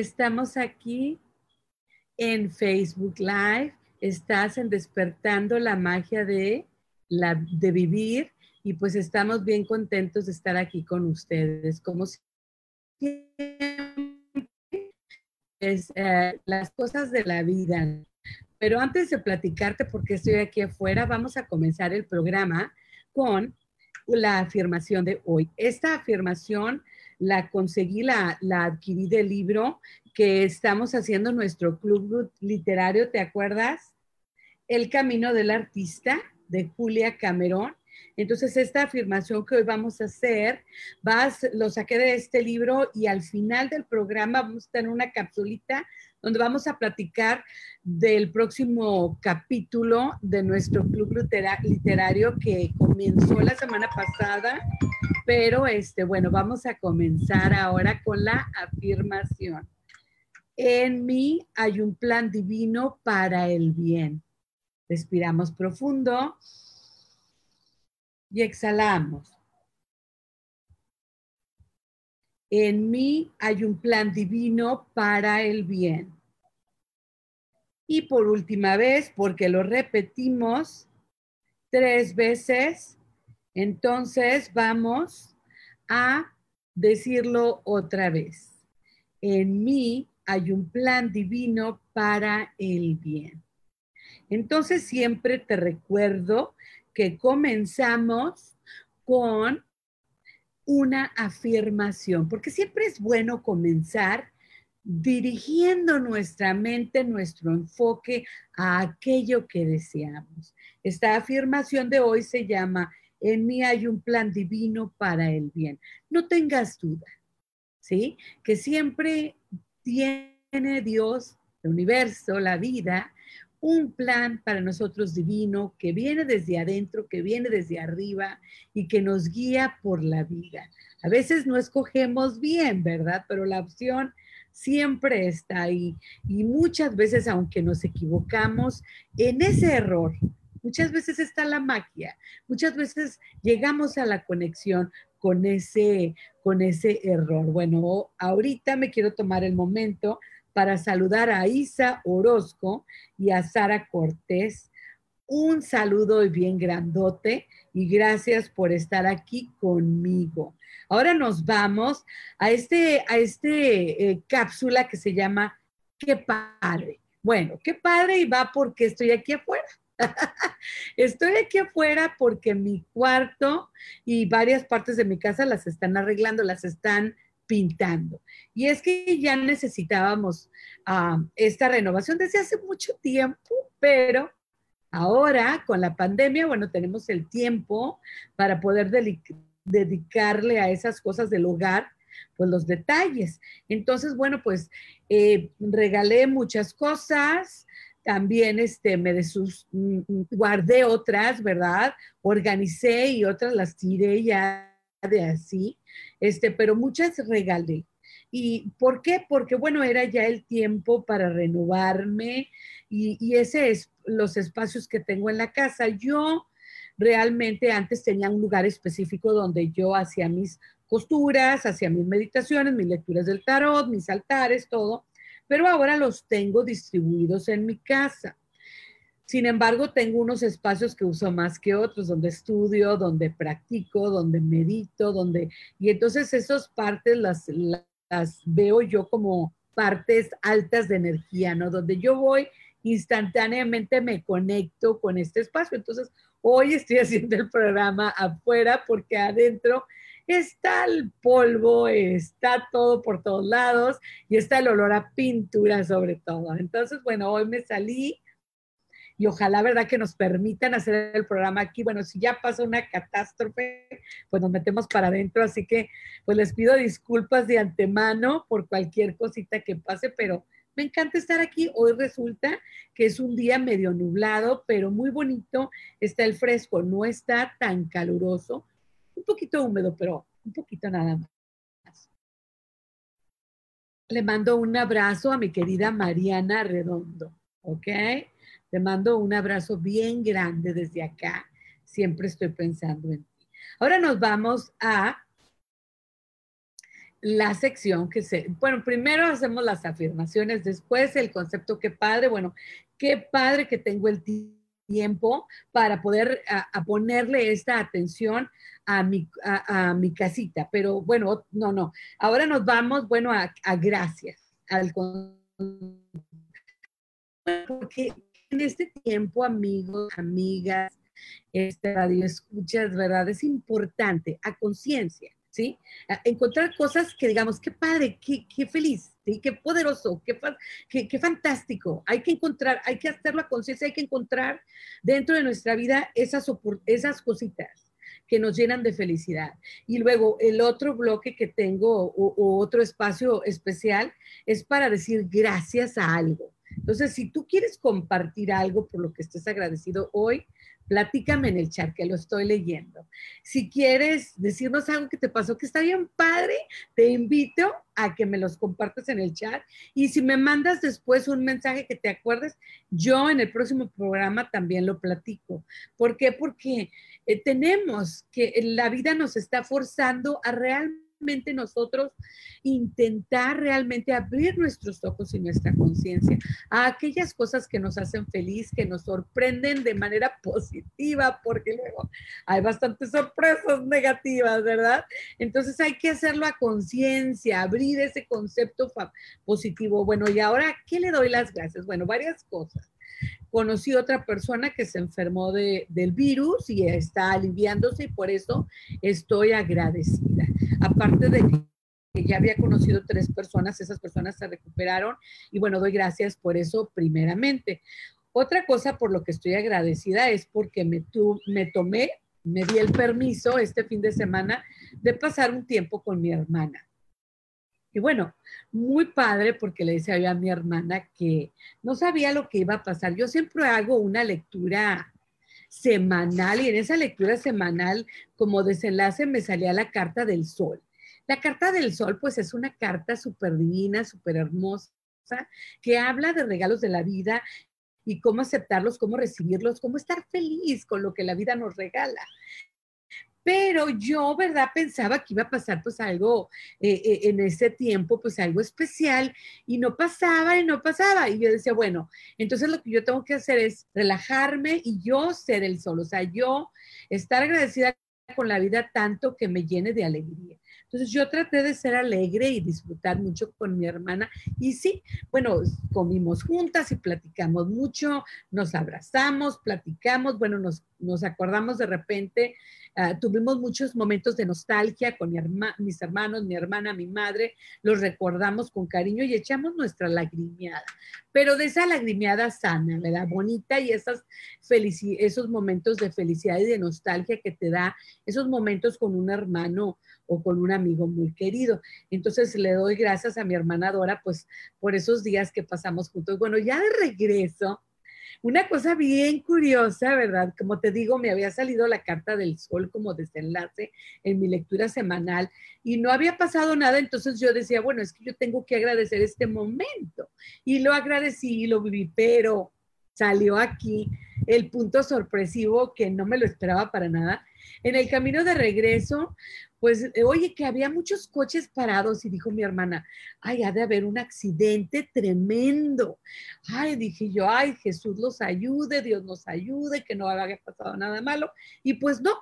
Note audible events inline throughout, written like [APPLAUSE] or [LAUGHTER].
Estamos aquí en Facebook Live. Estás en Despertando la Magia de, la, de Vivir. Y pues estamos bien contentos de estar aquí con ustedes. Como siempre, es, eh, las cosas de la vida. Pero antes de platicarte por qué estoy aquí afuera, vamos a comenzar el programa con la afirmación de hoy. Esta afirmación la conseguí, la, la adquirí del libro que estamos haciendo nuestro club literario, ¿te acuerdas? El Camino del Artista de Julia Camerón. Entonces, esta afirmación que hoy vamos a hacer, vas, lo saqué de este libro y al final del programa vamos a tener una capsulita donde vamos a platicar del próximo capítulo de nuestro club literario que comenzó la semana pasada, pero este, bueno, vamos a comenzar ahora con la afirmación. En mí hay un plan divino para el bien. Respiramos profundo y exhalamos. En mí hay un plan divino para el bien. Y por última vez, porque lo repetimos tres veces, entonces vamos a decirlo otra vez. En mí hay un plan divino para el bien. Entonces siempre te recuerdo que comenzamos con una afirmación, porque siempre es bueno comenzar dirigiendo nuestra mente, nuestro enfoque a aquello que deseamos. Esta afirmación de hoy se llama, en mí hay un plan divino para el bien. No tengas duda, ¿sí? Que siempre tiene Dios, el universo, la vida, un plan para nosotros divino que viene desde adentro, que viene desde arriba y que nos guía por la vida. A veces no escogemos bien, ¿verdad? Pero la opción siempre está ahí. Y muchas veces, aunque nos equivocamos, en ese error, muchas veces está la magia, muchas veces llegamos a la conexión con ese, con ese error. Bueno, ahorita me quiero tomar el momento para saludar a Isa Orozco y a Sara Cortés. Un saludo bien grandote y gracias por estar aquí conmigo. Ahora nos vamos a este, a este eh, cápsula que se llama Qué padre. Bueno, qué padre y va porque estoy aquí afuera. [LAUGHS] Estoy aquí afuera porque mi cuarto y varias partes de mi casa las están arreglando, las están pintando. Y es que ya necesitábamos ah, esta renovación desde hace mucho tiempo, pero ahora con la pandemia, bueno, tenemos el tiempo para poder dedicarle a esas cosas del hogar, pues los detalles. Entonces, bueno, pues eh, regalé muchas cosas, también este, me desus, mm, mm, guardé otras, ¿verdad? Organicé y otras las tiré ya de así, este, pero muchas regalé. ¿Y por qué? Porque, bueno, era ya el tiempo para renovarme y, y ese es los espacios que tengo en la casa. Yo realmente antes tenía un lugar específico donde yo hacía mis costuras, hacía mis meditaciones, mis lecturas del tarot, mis altares, todo, pero ahora los tengo distribuidos en mi casa. Sin embargo, tengo unos espacios que uso más que otros, donde estudio, donde practico, donde medito, donde... Y entonces esas partes las, las veo yo como partes altas de energía, ¿no? Donde yo voy instantáneamente me conecto con este espacio. Entonces, hoy estoy [LAUGHS] haciendo el programa afuera porque adentro está el polvo, está todo por todos lados y está el olor a pintura sobre todo. Entonces, bueno, hoy me salí y ojalá, ¿verdad?, que nos permitan hacer el programa aquí. Bueno, si ya pasa una catástrofe, pues nos metemos para adentro, así que pues les pido disculpas de antemano por cualquier cosita que pase, pero me encanta estar aquí. Hoy resulta que es un día medio nublado, pero muy bonito. Está el fresco, no está tan caluroso, un poquito húmedo, pero un poquito nada más. Le mando un abrazo a mi querida Mariana Redondo, ¿ok? Te mando un abrazo bien grande desde acá. Siempre estoy pensando en ti. Ahora nos vamos a la sección que se, bueno, primero hacemos las afirmaciones, después el concepto, qué padre, bueno, qué padre que tengo el tiempo para poder a, ponerle esta atención a mi, a, mi, casita. Pero bueno, no, no. Ahora nos vamos, bueno, a, gracias. Al, porque en este tiempo, amigos, amigas, este radio escuchas, ¿verdad? Es importante a conciencia, ¿sí? encontrar cosas que digamos, qué padre, qué, qué feliz, ¿sí? Qué poderoso, qué, qué, qué, fantástico. Hay que encontrar, hay que hacerlo a conciencia, hay que encontrar dentro de nuestra vida esas, esas cositas que nos llenan de felicidad. Y luego el otro bloque que tengo o, o otro espacio especial es para decir gracias a algo. Entonces, si tú quieres compartir algo por lo que estés agradecido hoy, platícame en el chat que lo estoy leyendo. Si quieres decirnos algo que te pasó que está bien padre, te invito a que me los compartas en el chat. Y si me mandas después un mensaje que te acuerdes, yo en el próximo programa también lo platico. ¿Por qué? Porque eh, tenemos que la vida nos está forzando a realmente nosotros intentar realmente abrir nuestros ojos y nuestra conciencia a aquellas cosas que nos hacen feliz, que nos sorprenden de manera positiva, porque luego hay bastantes sorpresas negativas, ¿verdad? Entonces hay que hacerlo a conciencia, abrir ese concepto positivo. Bueno, y ahora, ¿qué le doy las gracias? Bueno, varias cosas conocí otra persona que se enfermó de, del virus y está aliviándose y por eso estoy agradecida. Aparte de que ya había conocido tres personas, esas personas se recuperaron y bueno, doy gracias por eso primeramente. Otra cosa por lo que estoy agradecida es porque me, tu, me tomé, me di el permiso este fin de semana de pasar un tiempo con mi hermana. Y bueno, muy padre porque le decía a mi hermana que no sabía lo que iba a pasar. Yo siempre hago una lectura semanal y en esa lectura semanal como desenlace me salía la carta del sol. La carta del sol pues es una carta súper divina, súper hermosa, que habla de regalos de la vida y cómo aceptarlos, cómo recibirlos, cómo estar feliz con lo que la vida nos regala pero yo, ¿verdad? Pensaba que iba a pasar pues algo eh, eh, en ese tiempo, pues algo especial, y no pasaba y no pasaba. Y yo decía, bueno, entonces lo que yo tengo que hacer es relajarme y yo ser el sol, o sea, yo estar agradecida con la vida tanto que me llene de alegría. Entonces yo traté de ser alegre y disfrutar mucho con mi hermana. Y sí, bueno, comimos juntas y platicamos mucho, nos abrazamos, platicamos, bueno, nos, nos acordamos de repente Ah, tuvimos muchos momentos de nostalgia con mis hermanos, mi hermana, mi madre, los recordamos con cariño y echamos nuestra lagrimeada, pero de esa lagrimeada sana, ¿verdad? Bonita y esas esos momentos de felicidad y de nostalgia que te da, esos momentos con un hermano o con un amigo muy querido. Entonces le doy gracias a mi hermana Dora, pues por esos días que pasamos juntos. Bueno, ya de regreso, una cosa bien curiosa, ¿verdad? Como te digo, me había salido la carta del sol como desenlace en mi lectura semanal y no había pasado nada, entonces yo decía, bueno, es que yo tengo que agradecer este momento. Y lo agradecí y lo viví, pero salió aquí el punto sorpresivo que no me lo esperaba para nada. En el camino de regreso, pues, eh, oye, que había muchos coches parados y dijo mi hermana, ay, ha de haber un accidente tremendo. Ay, dije yo, ay, Jesús los ayude, Dios nos ayude, que no haya pasado nada malo. Y pues no,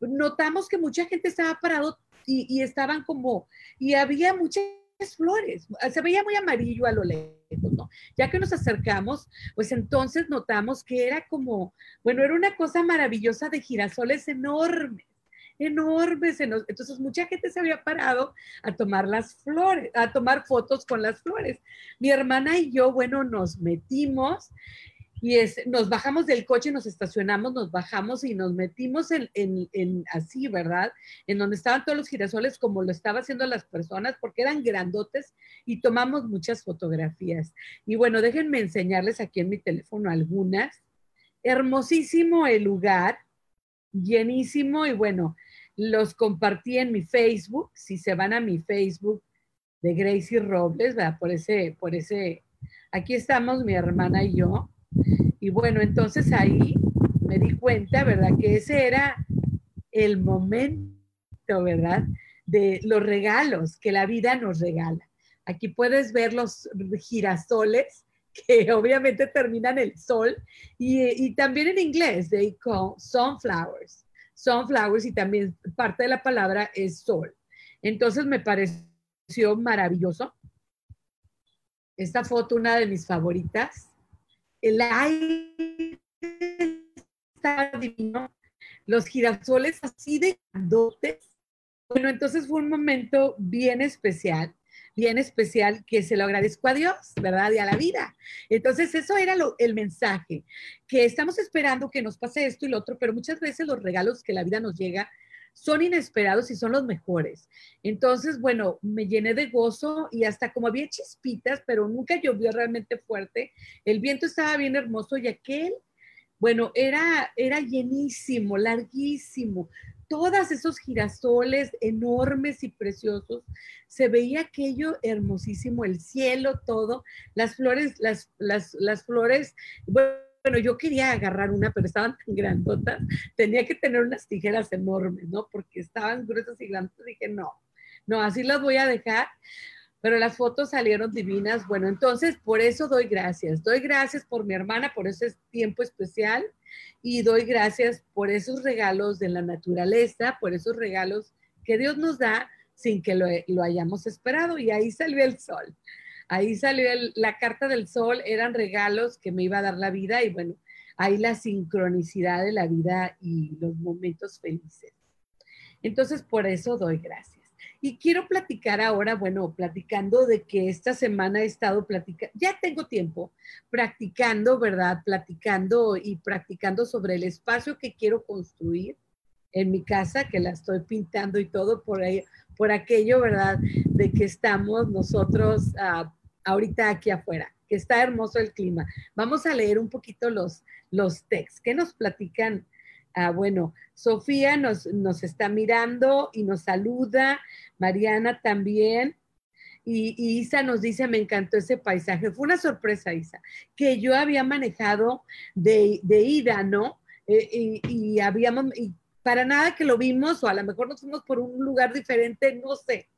notamos que mucha gente estaba parado y, estaban como, y había mucha flores, se veía muy amarillo a lo lejos, ¿no? Ya que nos acercamos, pues entonces notamos que era como, bueno, era una cosa maravillosa de girasoles enormes enormes. Entonces mucha gente se había parado a tomar las flores, a tomar fotos con las flores. Mi hermana y yo, bueno, nos metimos y es, nos bajamos del coche, nos estacionamos, nos bajamos y nos metimos en, en, así, ¿verdad? En donde estaban todos los girasoles como lo estaban haciendo las personas, porque eran grandotes y tomamos muchas fotografías. Y bueno, déjenme enseñarles aquí en mi teléfono algunas. Hermosísimo el lugar, llenísimo y bueno, los compartí en mi Facebook. Si se van a mi Facebook de Gracie Robles, ¿verdad? Por ese, por ese, aquí estamos mi hermana y yo y bueno, entonces ahí me di cuenta, ¿verdad? Que ese era el momento, ¿verdad? De los regalos que la vida nos regala. Aquí puedes ver los girasoles que [LAUGHS] obviamente terminan el sol y, también en inglés, they call sunflowers, sunflowers y también parte de la palabra es sol. Entonces me pareció maravilloso. Esta foto, una de mis favoritas, el aire estaba divino, los girasoles así de grandotes. Bueno, entonces fue un momento bien especial, bien especial que se lo agradezco a Dios, ¿verdad? Y a la vida. Entonces eso era el mensaje, que estamos esperando que nos pase esto y lo otro, pero muchas veces los regalos que la vida nos llega son inesperados y son los mejores. Entonces, bueno, me llené de gozo y hasta como había chispitas, pero nunca llovió realmente fuerte, el viento estaba bien hermoso y aquel, bueno, era, era llenísimo, larguísimo. Todos esos girasoles enormes y preciosos, se veía aquello hermosísimo, el cielo, todo, las flores, las, las, las flores, bueno, bueno, yo quería agarrar una, pero estaban tan grandotas, tenía que tener unas tijeras enormes, ¿no? Porque estaban gruesas y grandes. Dije, no, no, así las voy a dejar. Pero las fotos salieron divinas. Bueno, entonces por eso doy gracias. Doy gracias por mi hermana, por ese tiempo especial. Y doy gracias por esos regalos de la naturaleza, por esos regalos que Dios nos da sin que lo, hayamos esperado. Y ahí salió el sol. Ahí salió la carta del sol, eran regalos que me iba a dar la vida y bueno, ahí la sincronicidad de la vida y los momentos felices. Entonces, por eso doy gracias. Y quiero platicar ahora, bueno, platicando de que esta semana he estado platicando, ya tengo tiempo practicando, ¿verdad? Platicando y practicando sobre el espacio que quiero construir en mi casa, que la estoy pintando y todo por ahí, por aquello, ¿verdad? De que estamos nosotros uh, ahorita aquí afuera, que está hermoso el clima. Vamos a leer un poquito los, los textos. ¿Qué nos platican? Ah, bueno, Sofía nos, nos está mirando y nos saluda, Mariana también. Y, Isa nos dice, me encantó ese paisaje. Fue una sorpresa, Isa, que yo había manejado de, ida, ¿no? Eh, y, y, habíamos, y para nada que lo vimos, o a lo mejor nos fuimos por un lugar diferente, no sé.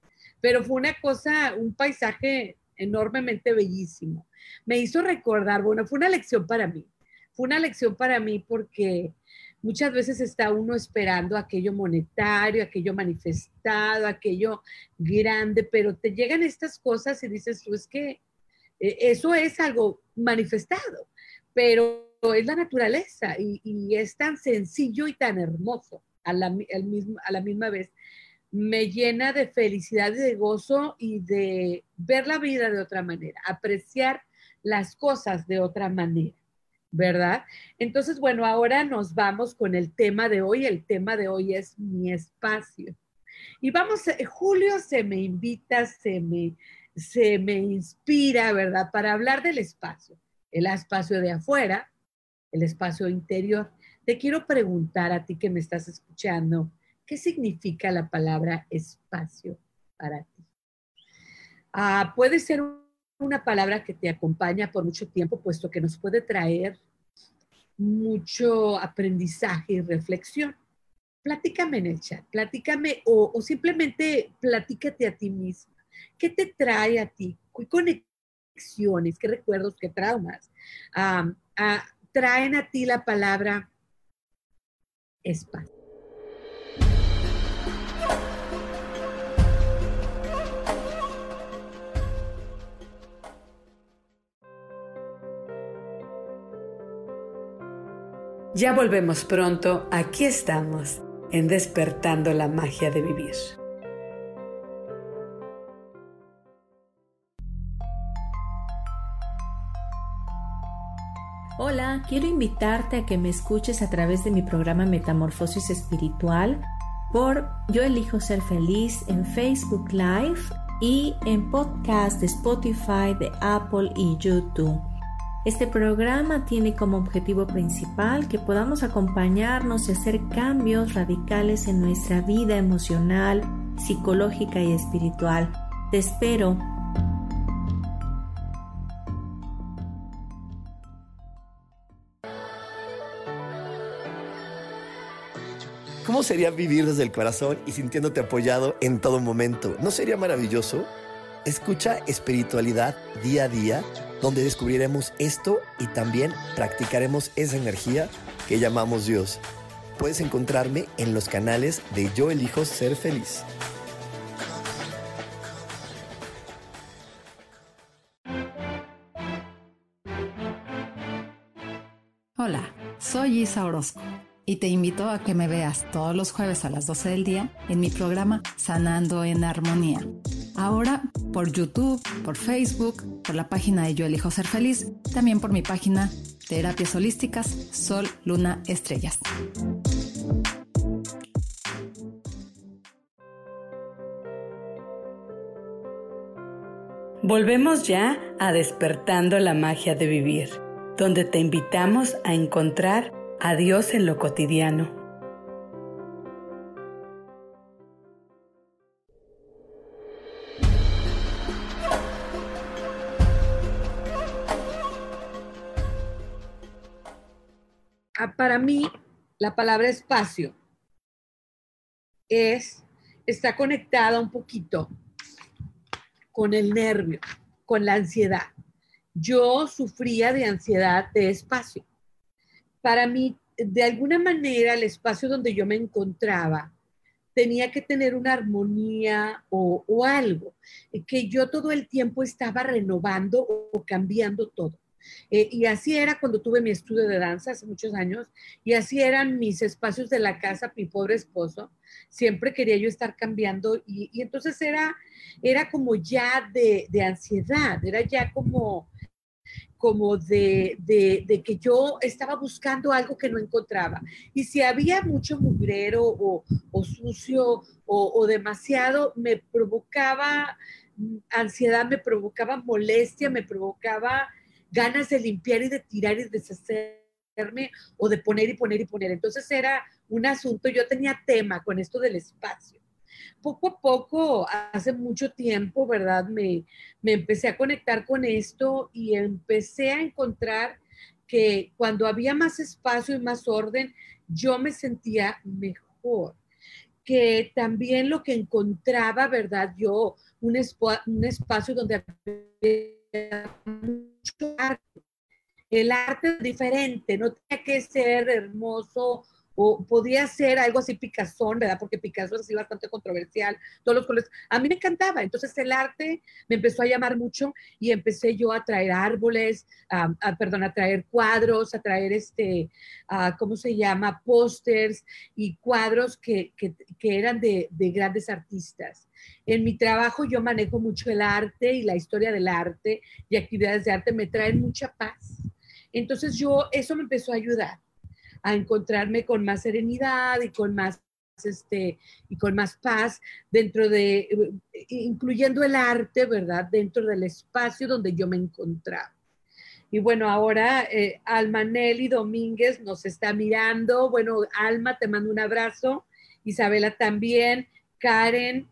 Pero fue una cosa, un paisaje enormemente bellísimo. Me hizo recordar, bueno, fue una lección para mí. Fue una lección para mí porque muchas veces está uno esperando aquello monetario, aquello manifestado, aquello grande, pero te llegan estas cosas y dices tú, es que eh, eso es algo manifestado, pero es la naturaleza y, es tan sencillo y tan hermoso a la, a la misma vez. Me llena de felicidad y de gozo y de ver la vida de otra manera, apreciar las cosas de otra manera, ¿verdad? Entonces, bueno, ahora nos vamos con el tema de hoy. El tema de hoy es mi espacio. Y vamos, eh, Julio se me invita, se me, se me inspira, ¿verdad? Para hablar del espacio, el espacio de afuera, el espacio interior. Te quiero preguntar a ti que me estás escuchando, ¿Qué significa la palabra espacio para ti? Ah, puede ser una palabra que te acompaña por mucho tiempo, puesto que nos puede traer mucho aprendizaje y reflexión. Platícame en el chat, platícame o, simplemente platícate a ti misma. ¿Qué te trae a ti? ¿Qué conexiones, qué recuerdos, qué traumas traen a ti la palabra espacio? Ya volvemos pronto, aquí estamos, en despertando la magia de vivir. Hola, quiero invitarte a que me escuches a través de mi programa Metamorfosis Espiritual por Yo elijo ser feliz en Facebook Live y en podcast de Spotify, de Apple y YouTube. Este programa tiene como objetivo principal que podamos acompañarnos y hacer cambios radicales en nuestra vida emocional, psicológica y espiritual. Te espero ¿Cómo sería vivir desde el corazón y sintiéndote apoyado en todo momento? ¿No sería maravilloso? Escucha espiritualidad día a día, donde descubriremos esto y también practicaremos esa energía que llamamos Dios. Puedes encontrarme en los canales de Yo elijo ser feliz. Hola, soy Isa Orozco y te invito a que me veas todos los jueves a las 12 del día en mi programa Sanando en Armonía. Ahora por YouTube, por Facebook, por la página de Yo Elijo Ser Feliz, también por mi página Terapias Holísticas Sol, Luna, Estrellas. Volvemos ya a Despertando la Magia de Vivir, donde te invitamos a encontrar a Dios en lo cotidiano. Para mí, la palabra espacio es, está conectada un poquito con el nervio, con la ansiedad. Yo sufría de ansiedad de espacio para mí, de alguna manera, el espacio donde yo me encontraba tenía que tener una armonía o, algo, que yo todo el tiempo estaba renovando o, cambiando todo. Eh, y así era cuando tuve mi estudio de danza hace muchos años, y así eran mis espacios de la casa, mi pobre esposo. Siempre quería yo estar cambiando, y, entonces era, era como ya de, de ansiedad, era ya como, como de, que yo estaba buscando algo que no encontraba. Y si había mucho mugrero o, sucio o, demasiado, me provocaba ansiedad, me provocaba molestia, me provocaba ganas de limpiar y de tirar y deshacerme o de poner y poner y poner. Entonces era un asunto, yo tenía tema con esto del espacio poco a poco, hace mucho tiempo, ¿verdad? Me, empecé a conectar con esto y empecé a encontrar que cuando había más espacio y más orden, yo me sentía mejor. Que también lo que encontraba, ¿verdad? Yo, un, un espacio donde había arte. El arte es diferente, no tenía que ser hermoso o podía ser algo así Picasso, ¿verdad? Porque Picasso es así bastante controversial, todos los colores. A mí me encantaba, entonces el arte me empezó a llamar mucho y empecé yo a traer árboles, a, perdón, a traer cuadros, a traer este, ¿cómo se llama? Pósters y cuadros que, que, que eran de, de grandes artistas. En mi trabajo yo manejo mucho el arte y la historia del arte y actividades de arte me traen mucha paz. Entonces yo, eso me empezó a ayudar a encontrarme con más serenidad y con más este, y con más paz dentro de, eh, incluyendo el arte, ¿verdad? Dentro del espacio donde yo me encontraba. Y bueno, ahora eh, Alma Nelly Domínguez nos está mirando. Bueno, Alma, te mando un abrazo. Isabela también. Karen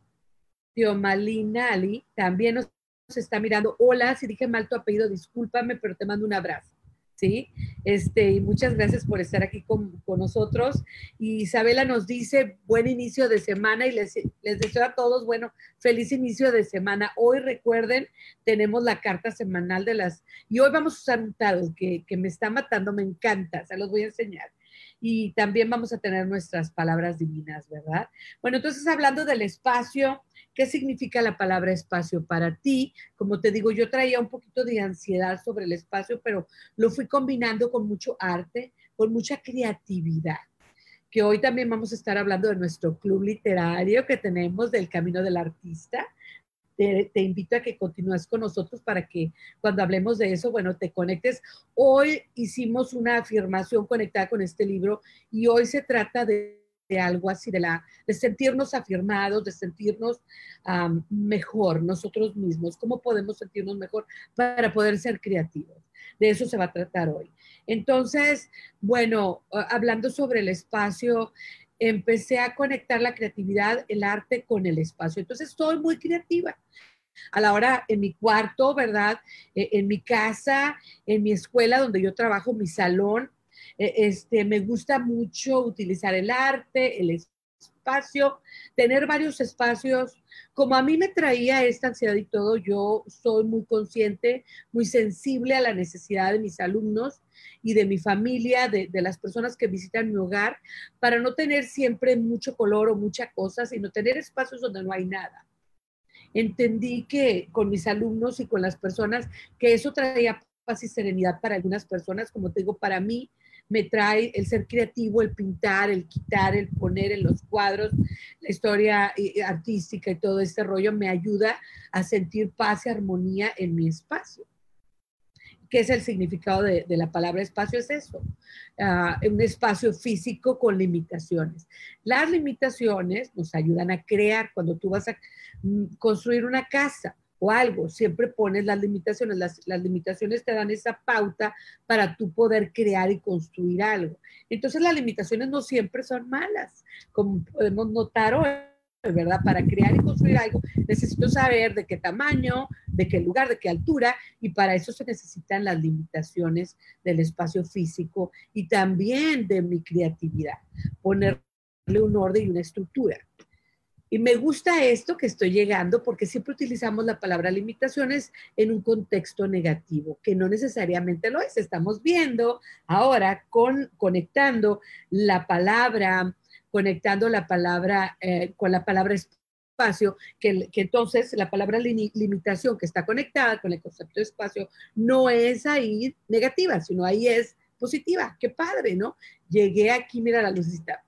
Tiomalinali también nos está mirando. Hola, si dije mal tu apellido, discúlpame, pero te mando un abrazo. ¿Sí? Este, y muchas gracias por estar aquí con, nosotros. Y Isabela nos dice, buen inicio de semana y les, les, deseo a todos, bueno, feliz inicio de semana. Hoy recuerden, tenemos la carta semanal de las, y hoy vamos a usar un tarot que, que me está matando, me encanta, se los voy a enseñar. Y también vamos a tener nuestras palabras divinas, ¿verdad? Bueno, entonces hablando del espacio, ¿Qué significa la palabra espacio para ti? Como te digo, yo traía un poquito de ansiedad sobre el espacio, pero lo fui combinando con mucho arte, con mucha creatividad que hoy también vamos a estar hablando de nuestro club literario que tenemos del Camino del Artista. Te, invito a que continúes con nosotros para que cuando hablemos de eso, bueno, te conectes. Hoy hicimos una afirmación conectada con este libro y hoy se trata de, algo así, de, la, de sentirnos afirmados, de sentirnos mejor nosotros mismos. ¿Cómo podemos sentirnos mejor para poder ser creativos? De eso se va a tratar hoy. Entonces, bueno, hablando sobre el espacio, empecé a conectar la creatividad, el arte con el espacio. Entonces, estoy muy creativa. A la hora en mi cuarto, ¿verdad? E, en mi casa, en mi escuela donde yo trabajo, mi salón, este, me gusta mucho utilizar el arte, el espacio, tener varios espacios como a mí me traía esta ansiedad y todo, yo soy muy consciente, muy sensible a la necesidad de mis alumnos y de mi familia, de, las personas que visitan mi hogar, para no tener siempre mucho color o mucha cosa, sino tener espacios donde no hay nada. Entendí que con mis alumnos y con las personas, que eso traía paz y serenidad para algunas personas, como te digo, para mí me trae el ser creativo, el pintar, el quitar, el poner en los cuadros, la historia eh, artística y todo este rollo me ayuda a sentir paz y armonía en mi espacio. ¿Qué es el significado de, la palabra espacio? Es eso, ah, un espacio físico con limitaciones. Las limitaciones nos ayudan a crear cuando tú vas a mm, construir una casa o algo, siempre pones las limitaciones. Las, limitaciones te dan esa pauta para tú poder crear y construir algo. Entonces las limitaciones no siempre son malas, como podemos notar hoy. ¿verdad? Para crear y construir algo necesito saber de qué tamaño, de qué lugar, de qué altura, y para eso se necesitan las limitaciones del espacio físico y también de mi creatividad, ponerle un orden y una estructura. Y me gusta esto que estoy llegando porque siempre utilizamos la palabra limitaciones en un contexto negativo, que no necesariamente lo es. Estamos viendo ahora con, conectando la palabra, conectando la palabra eh, con la palabra espacio, que, entonces la palabra limitación que está conectada con el concepto de espacio no es ahí negativa, sino ahí es positiva. Qué padre, ¿no? Llegué aquí, mira la lucita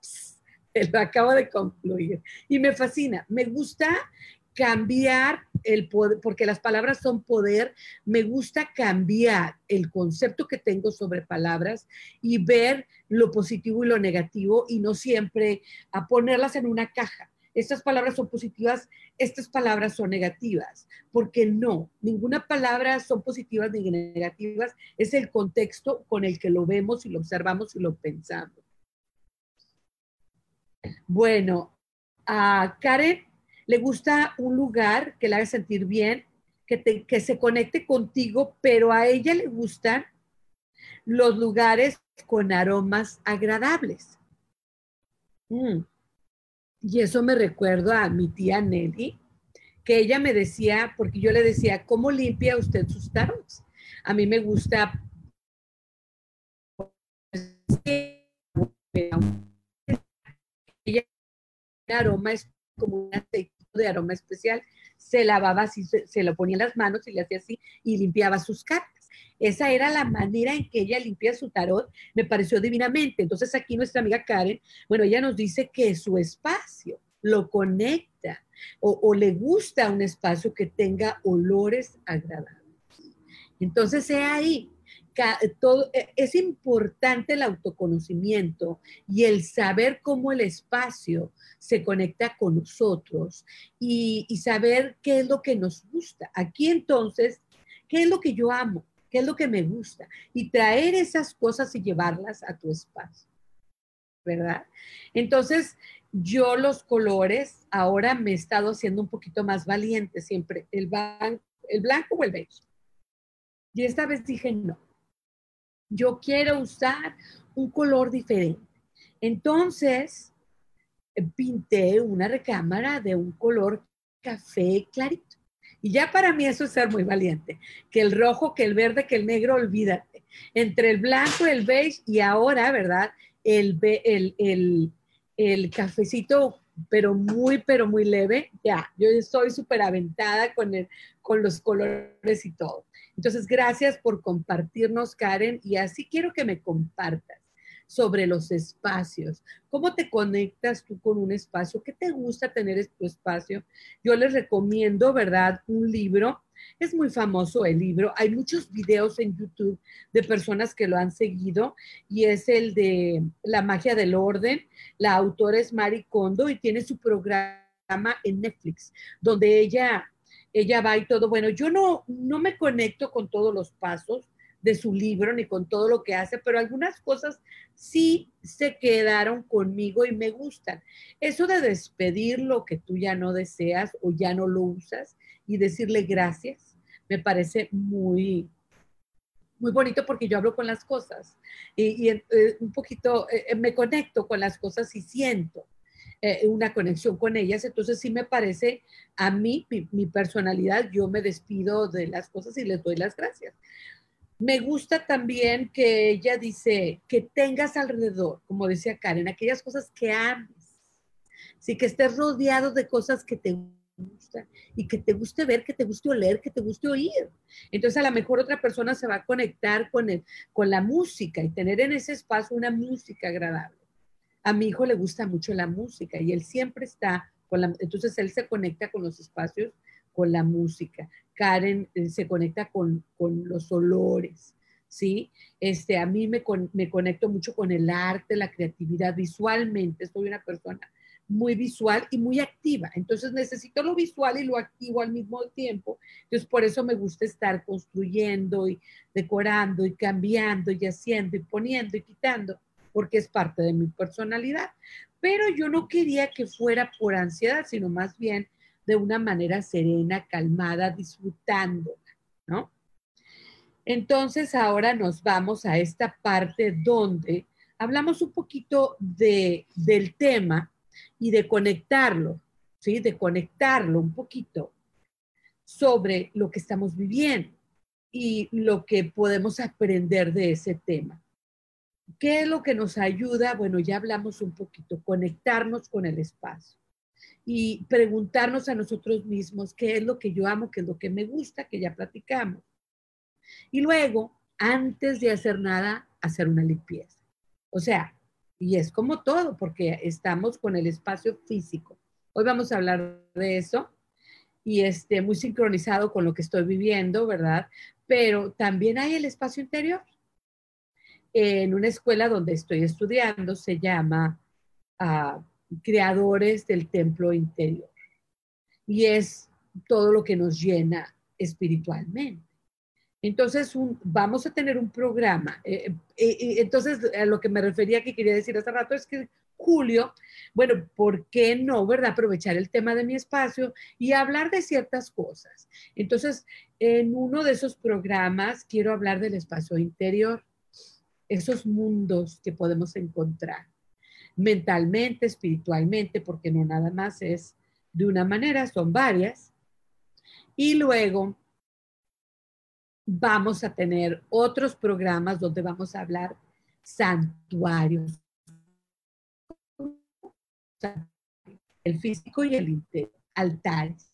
[LAUGHS] lo acabo de concluir. Y me fascina, me gusta cambiar el poder, porque las palabras son poder, me gusta cambiar el concepto que tengo sobre palabras y ver lo positivo y lo negativo y no siempre a ponerlas en una caja. Estas palabras son positivas, estas palabras son negativas, porque no, ninguna palabra son positivas ni negativas, es el contexto con el que lo vemos y lo observamos y lo pensamos. Bueno, a Karen le gusta un lugar que la haga sentir bien, que, que se conecte contigo, pero a ella le gustan los lugares con aromas agradables. Mm. Y eso me recuerdo a mi tía Nelly, que ella me decía, porque yo le decía, ¿cómo limpia usted sus tarots? A mí me gusta aroma es como un aceite de aroma especial. Se lavaba así, se, lo ponía en las manos y le hacía así y limpiaba sus cartas. Esa era la manera en que ella limpia su tarot, me pareció divinamente. Entonces aquí nuestra amiga Karen, bueno, ella nos dice que su espacio lo conecta o, o le gusta un espacio que tenga olores agradables. Entonces, he ahí, e, es importante el autoconocimiento y el saber cómo el espacio se conecta con nosotros y, saber qué es lo que nos gusta. Aquí entonces, ¿qué es lo que yo amo? ¿Qué es lo que me gusta? Y traer esas cosas y llevarlas a tu espacio, ¿verdad? Entonces, yo los colores ahora me he estado haciendo un poquito más valiente siempre, el, el blanco o el beige. Y esta vez dije no yo quiero usar un color diferente. Entonces, pinté una recámara de un color café clarito. Y ya para mí eso es ser muy valiente. Que el rojo, que el verde, que el negro, olvídate. Entre el blanco, el beige y ahora, ¿verdad? El, el, el, el cafecito, pero muy, pero muy leve. Ya, yo estoy súper aventada con, el, con los colores y todo. Entonces, gracias por compartirnos, Karen, y así quiero que me compartas sobre los espacios. ¿Cómo te conectas tú con un espacio? ¿Qué te gusta tener en tu espacio? Yo les recomiendo, ¿verdad? Un libro. Es muy famoso el libro. Hay muchos videos en YouTube de personas que lo han seguido y es el de La magia del orden. La autora es Mari Kondo y tiene su programa en Netflix, donde ella ella va y todo. Bueno, yo no, no me conecto con todos los pasos de su libro ni con todo lo que hace, pero algunas cosas sí se quedaron conmigo y me gustan. Eso de despedir lo que tú ya no deseas o ya no lo usas y decirle gracias, me parece muy, muy bonito porque yo hablo con las cosas y, eh, un poquito eh, me conecto con las cosas y siento. Eh, una conexión con ellas. Entonces sí me parece, a mí, mi, personalidad, yo me despido de las cosas y les doy las gracias. Me gusta también que ella dice que tengas alrededor, como decía Karen, aquellas cosas que ames. Sí, que estés rodeado de cosas que te gustan y que te guste ver, que te guste oler, que te guste oír. Entonces a lo mejor otra persona se va a conectar con, el, con la música y tener en ese espacio una música agradable a mi hijo le gusta mucho la música y él siempre está con la, entonces él se conecta con los espacios, con la música. Karen eh, se conecta con, los olores, ¿sí? Este, a mí me, me conecto mucho con el arte, la creatividad, visualmente, soy una persona muy visual y muy activa. Entonces necesito lo visual y lo activo al mismo tiempo. Entonces por eso me gusta estar construyendo y decorando y cambiando y haciendo y poniendo y quitando porque es parte de mi personalidad. Pero yo no quería que fuera por ansiedad, sino más bien de una manera serena, calmada, disfrutando, ¿no? Entonces ahora nos vamos a esta parte donde hablamos un poquito de, del tema y de conectarlo, ¿sí? De conectarlo un poquito sobre lo que estamos viviendo y lo que podemos aprender de ese tema. ¿Qué es lo que nos ayuda? Bueno, ya hablamos un poquito, conectarnos con el espacio y preguntarnos a nosotros mismos qué es lo que yo amo, qué es lo que me gusta, que ya platicamos. Y luego, antes de hacer nada, hacer una limpieza. O sea, y es como todo, porque estamos con el espacio físico. Hoy vamos a hablar de eso y este, muy sincronizado con lo que estoy viviendo, ¿verdad? Pero también hay el espacio interior en una escuela donde estoy estudiando, se llama ah, Creadores del Templo Interior. Y es todo lo que nos llena espiritualmente. Entonces, vamos a tener un programa. Eh, eh, entonces, a lo que me refería que quería decir hace rato es que julio, bueno, ¿por qué no, verdad? Aprovechar el tema de mi espacio y hablar de ciertas cosas. Entonces, en uno de esos programas quiero hablar del espacio interior esos mundos que podemos encontrar mentalmente, espiritualmente, porque no nada más es de una manera, son varias. Y luego vamos a tener otros programas donde vamos a hablar santuarios, el físico y el interior, altares,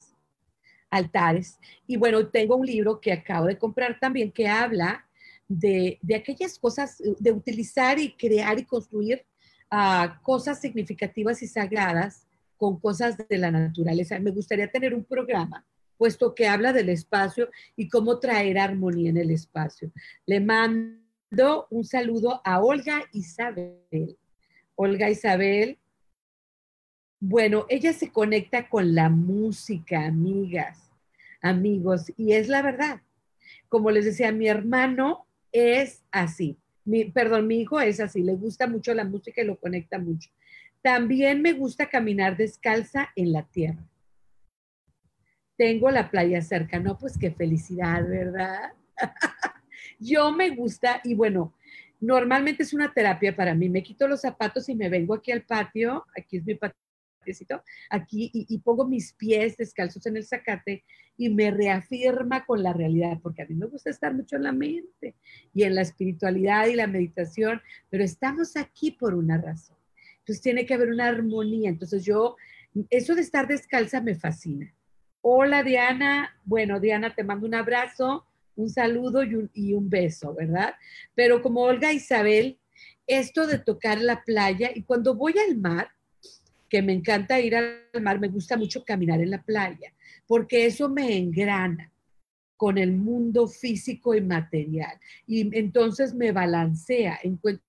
altares. Y bueno, tengo un libro que acabo de comprar también que habla de, aquellas cosas, de utilizar y crear y construir ah, cosas significativas y sagradas con cosas de la naturaleza. Me gustaría tener un programa, puesto que habla del espacio y cómo traer armonía en el espacio. Le mando un saludo a Olga Isabel. Olga Isabel, bueno, ella se conecta con la música, amigas, amigos, y es la verdad. Como les decía, mi hermano es así. Perdón, mi hijo es así, le gusta mucho la música y lo conecta mucho. También me gusta caminar descalza en la tierra. Tengo la playa cerca, no, pues qué felicidad, ¿verdad? [LAUGHS] Yo me gusta y bueno, normalmente es una terapia para mí. Me quito los zapatos y me vengo aquí al patio, aquí es mi patio aquí y, pongo mis pies descalzos en el zacate y me reafirma con la realidad, porque a mí me gusta estar mucho en la mente y en la espiritualidad y la meditación, pero estamos aquí por una razón. Entonces tiene que haber una armonía. Entonces yo, eso de estar descalza me fascina. Hola Diana, bueno Diana, te mando un abrazo, un saludo y un, y un beso, ¿verdad? Pero como Olga Isabel, esto de tocar la playa y cuando voy al mar, que me encanta ir al mar, me gusta mucho caminar en la playa, porque eso me engrana con el mundo físico y material. Y entonces me balancea, encuentro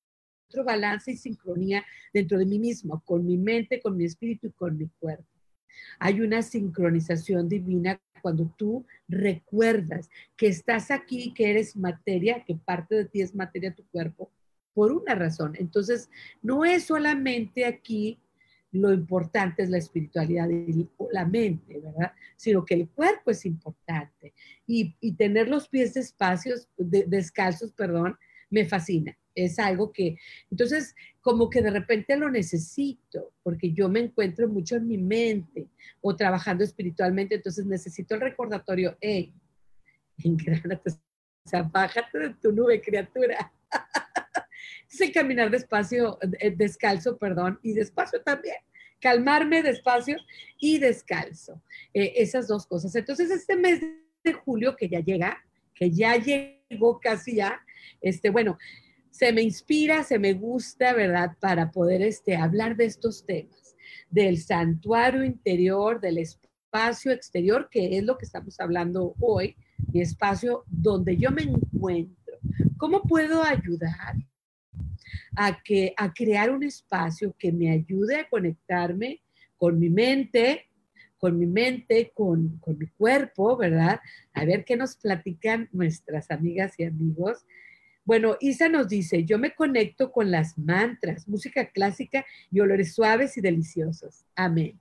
balance y sincronía dentro de mí mismo, con mi mente, con mi espíritu y con mi cuerpo. Hay una sincronización divina cuando tú recuerdas que estás aquí, que eres materia, que parte de ti es materia tu cuerpo, por una razón. Entonces, no es solamente aquí lo importante es la espiritualidad y la mente, ¿verdad? Sino que el cuerpo es importante. Y, tener los pies despacios, descalzos, perdón, me fascina. Es algo que, entonces, como que de repente lo necesito, porque yo me encuentro mucho en mi mente o trabajando espiritualmente, entonces necesito el recordatorio, hey, [LAUGHS] engránate, o sea, bájate de tu nube, criatura. [LAUGHS] Entonces, caminar despacio, eh, descalzo, perdón, y despacio también. Calmarme despacio y descalzo. Eh, esas dos cosas. Entonces, este mes de julio que ya llega, que ya llegó casi ya, este, bueno, se me inspira, se me gusta, ¿verdad? Para poder este, hablar de estos temas, del santuario interior, del espacio exterior, que es lo que estamos hablando hoy, mi espacio donde yo me encuentro. ¿Cómo puedo ayudar? A, que, a crear un espacio que me ayude a conectarme con mi mente, con mi mente, con, con mi cuerpo, ¿verdad? A ver qué nos platican nuestras amigas y amigos. Bueno, Isa nos dice, yo me conecto con las mantras, música clásica y olores suaves y deliciosos. Amén.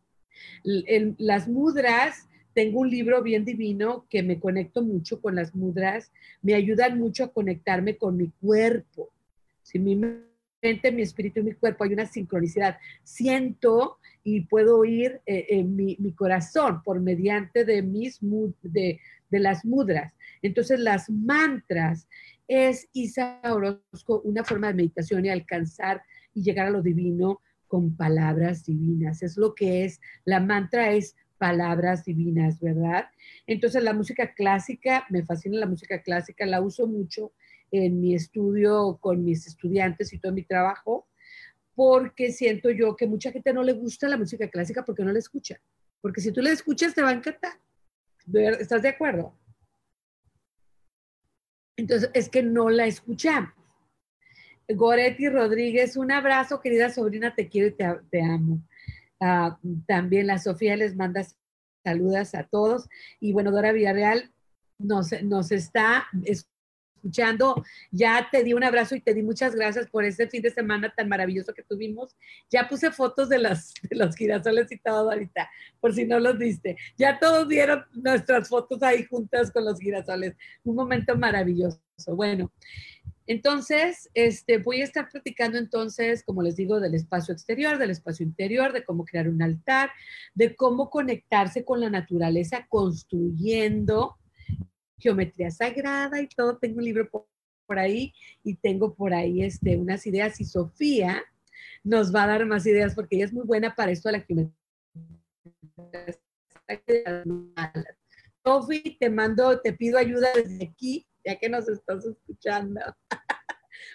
las mudras, tengo un libro bien divino que me conecto mucho con las mudras, me ayudan mucho a conectarme con mi cuerpo. Si mi mente, mi espíritu y mi cuerpo hay una sincronicidad. Siento y puedo oír eh, en mi, corazón por mediante de, mis, de, de las mudras. Entonces, las mantras es, Isa Orozco, una forma de meditación y alcanzar y llegar a lo divino con palabras divinas. Es lo que es, la mantra es palabras divinas, ¿verdad? Entonces la música clásica, me fascina la música clásica, la uso mucho en mi estudio con mis estudiantes y todo mi trabajo, porque siento yo que mucha gente no le gusta la música clásica porque no la escucha. Porque si tú la escuchas te va a encantar. ¿Estás de acuerdo? Entonces, es que no la escuchamos. Goretti Rodríguez, un abrazo, querida sobrina, te quiero y te, amo. Ah, también la Sofía les manda saludas a todos. Y bueno, Dora Villarreal nos, nos está escuchando. Ya te di un abrazo y te di muchas gracias por ese fin de semana tan maravilloso que tuvimos. Ya puse fotos de, las, de los girasoles y todo ahorita, por si no los viste. Ya todos vieron nuestras fotos ahí juntas con los girasoles. Un momento maravilloso. Bueno, entonces, este, voy a estar platicando entonces, como les digo, del espacio exterior, del espacio interior, de cómo crear un altar, de cómo conectarse con la naturaleza construyendo geometría sagrada y todo. Tengo un libro por, ahí y tengo por ahí este, unas ideas y Sofía nos va a dar más ideas porque ella es muy buena para esto de la geometría. Sofía, te mando, te pido ayuda desde aquí, ya que nos estás escuchando.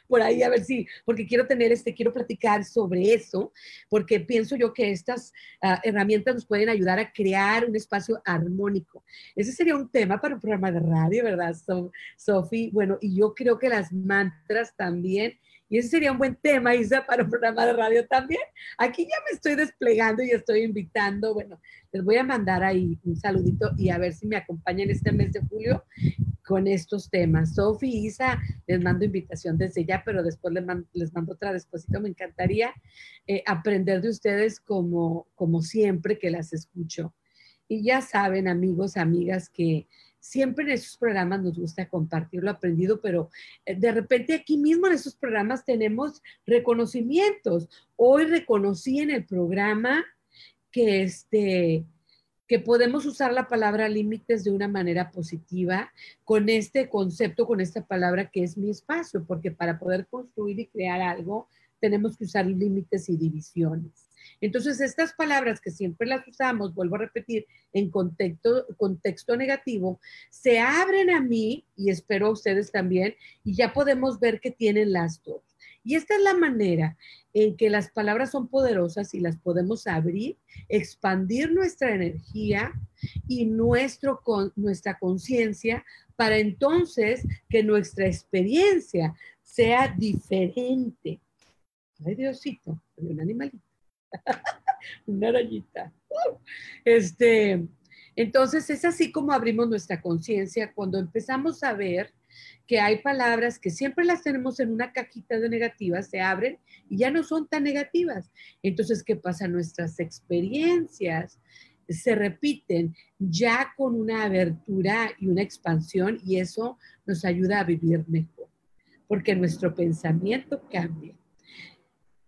Por ahí a ver si, porque quiero tener este, quiero platicar sobre eso, porque pienso yo que estas ah, herramientas nos pueden ayudar a crear un espacio armónico. Ese sería un tema para un programa de radio, ¿verdad, Sofi? Bueno, y yo creo que las mantras también y ese sería un buen tema, Isa, para un programa de radio también. Aquí ya me estoy desplegando y estoy invitando. Bueno, les voy a mandar ahí un saludito y a ver si me acompañan este mes de julio con estos temas. Sofi Isa, les mando invitación desde ya, pero después les mando, otra despuésito. Me encantaría eh, aprender de ustedes como, como siempre que las escucho. Y ya saben, amigos, amigas, que siempre en esos programas nos gusta compartir lo aprendido, pero eh, de repente aquí mismo en esos programas tenemos reconocimientos. Hoy reconocí en el programa que este que podemos usar la palabra límites de una manera positiva con este concepto, con esta palabra que es mi espacio, porque para poder construir y crear algo tenemos que usar límites y divisiones. Entonces, estas palabras que siempre las usamos, vuelvo a repetir, en contexto, negativo, se abren a mí y espero a ustedes también, y ya podemos ver que tienen las dos. Y esta es la manera en que las palabras son poderosas y las podemos abrir, expandir nuestra energía y nuestro, con, nuestra conciencia para entonces que nuestra experiencia sea diferente. Ay, Diosito, un animalito, [LAUGHS] una arañita. Este, entonces es así como abrimos nuestra conciencia cuando empezamos a ver que hay palabras que siempre las tenemos en una cajita de negativas, se abren y ya no son tan negativas. Entonces, ¿qué pasa? Nuestras experiencias se repiten ya con una abertura y una expansión y eso nos ayuda a vivir mejor, porque nuestro pensamiento cambia.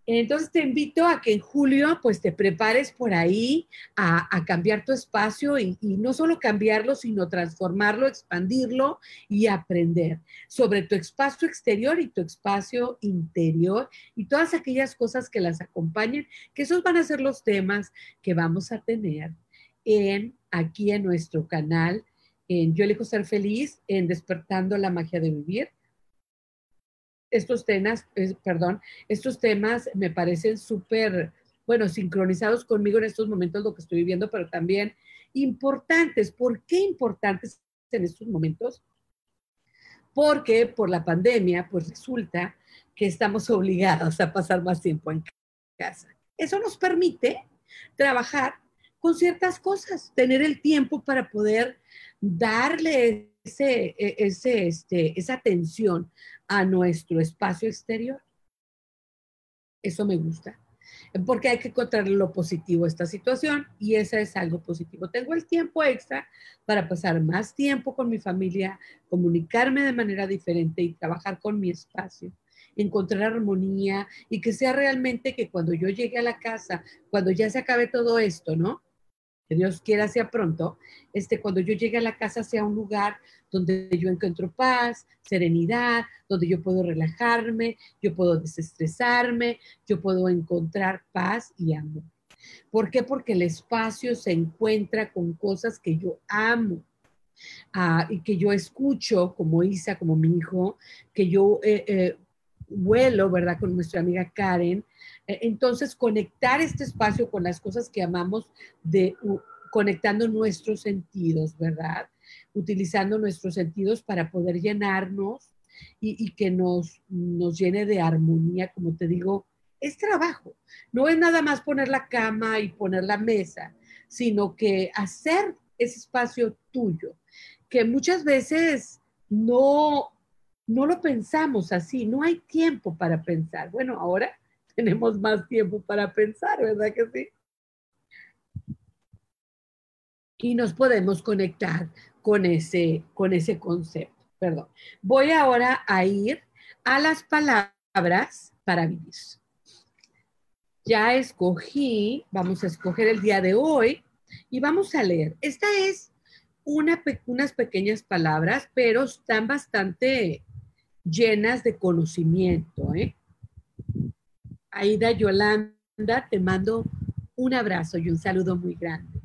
Entonces te invito a que en julio pues te prepares por ahí a, cambiar tu espacio y, no solo cambiarlo, sino transformarlo, expandirlo y aprender sobre tu espacio exterior y tu espacio interior y todas aquellas cosas que las acompañen, que esos van a ser los temas que vamos a tener en aquí en nuestro canal, en Yo elijo ser feliz, en Despertando la magia de vivir estos temas, perdón, estos temas me parecen súper, bueno, sincronizados conmigo en estos momentos, lo que estoy viviendo, pero también importantes. ¿Por qué importantes en estos momentos? Porque por la pandemia, pues resulta que estamos [LAUGHS] obligados a pasar más tiempo en casa. Eso nos permite trabajar con ciertas cosas, tener el tiempo para poder darle ese, e, ese, este, esa atención a nuestro espacio exterior. Eso me gusta, porque hay que encontrar lo positivo a esta situación y esa es algo positivo. Tengo el tiempo extra para pasar más tiempo con mi familia, comunicarme de manera diferente y trabajar con mi espacio encontrar armonía y que sea realmente que cuando yo llegue a la casa, cuando ya se acabe todo esto, ¿no? Que Dios quiera sea pronto, este, cuando yo llegue a la casa sea un lugar donde yo encuentro paz, serenidad, donde yo puedo relajarme, yo puedo desestresarme, yo puedo encontrar paz y amor. ¿Por qué? Porque el espacio se encuentra con cosas que yo amo. Ah, y que yo escucho como Isa, como mi hijo, que yo eh, eh, vuelo, ¿verdad? Con nuestra amiga Karen. E, entonces, conectar este espacio con las cosas que amamos, de, conectando nuestros sentidos, ¿verdad? utilizando nuestros sentidos para poder llenarnos y, que nos, nos llene de armonía, como te digo, es trabajo. No es nada más poner la cama y poner la mesa, sino que hacer ese espacio tuyo, que muchas veces no, no lo pensamos así, no hay tiempo para pensar. Bueno, ahora tenemos más tiempo para pensar, ¿verdad que sí? Y nos podemos conectar con ese, con ese concepto. Perdón. Voy ahora a ir a las palabras para vivir. Ya escogí, vamos a escoger el día de hoy y vamos a leer. Esta es una, unas pequeñas palabras, pero están bastante llenas de conocimiento. ¿eh? Aida Yolanda, te mando un abrazo y un saludo muy grande.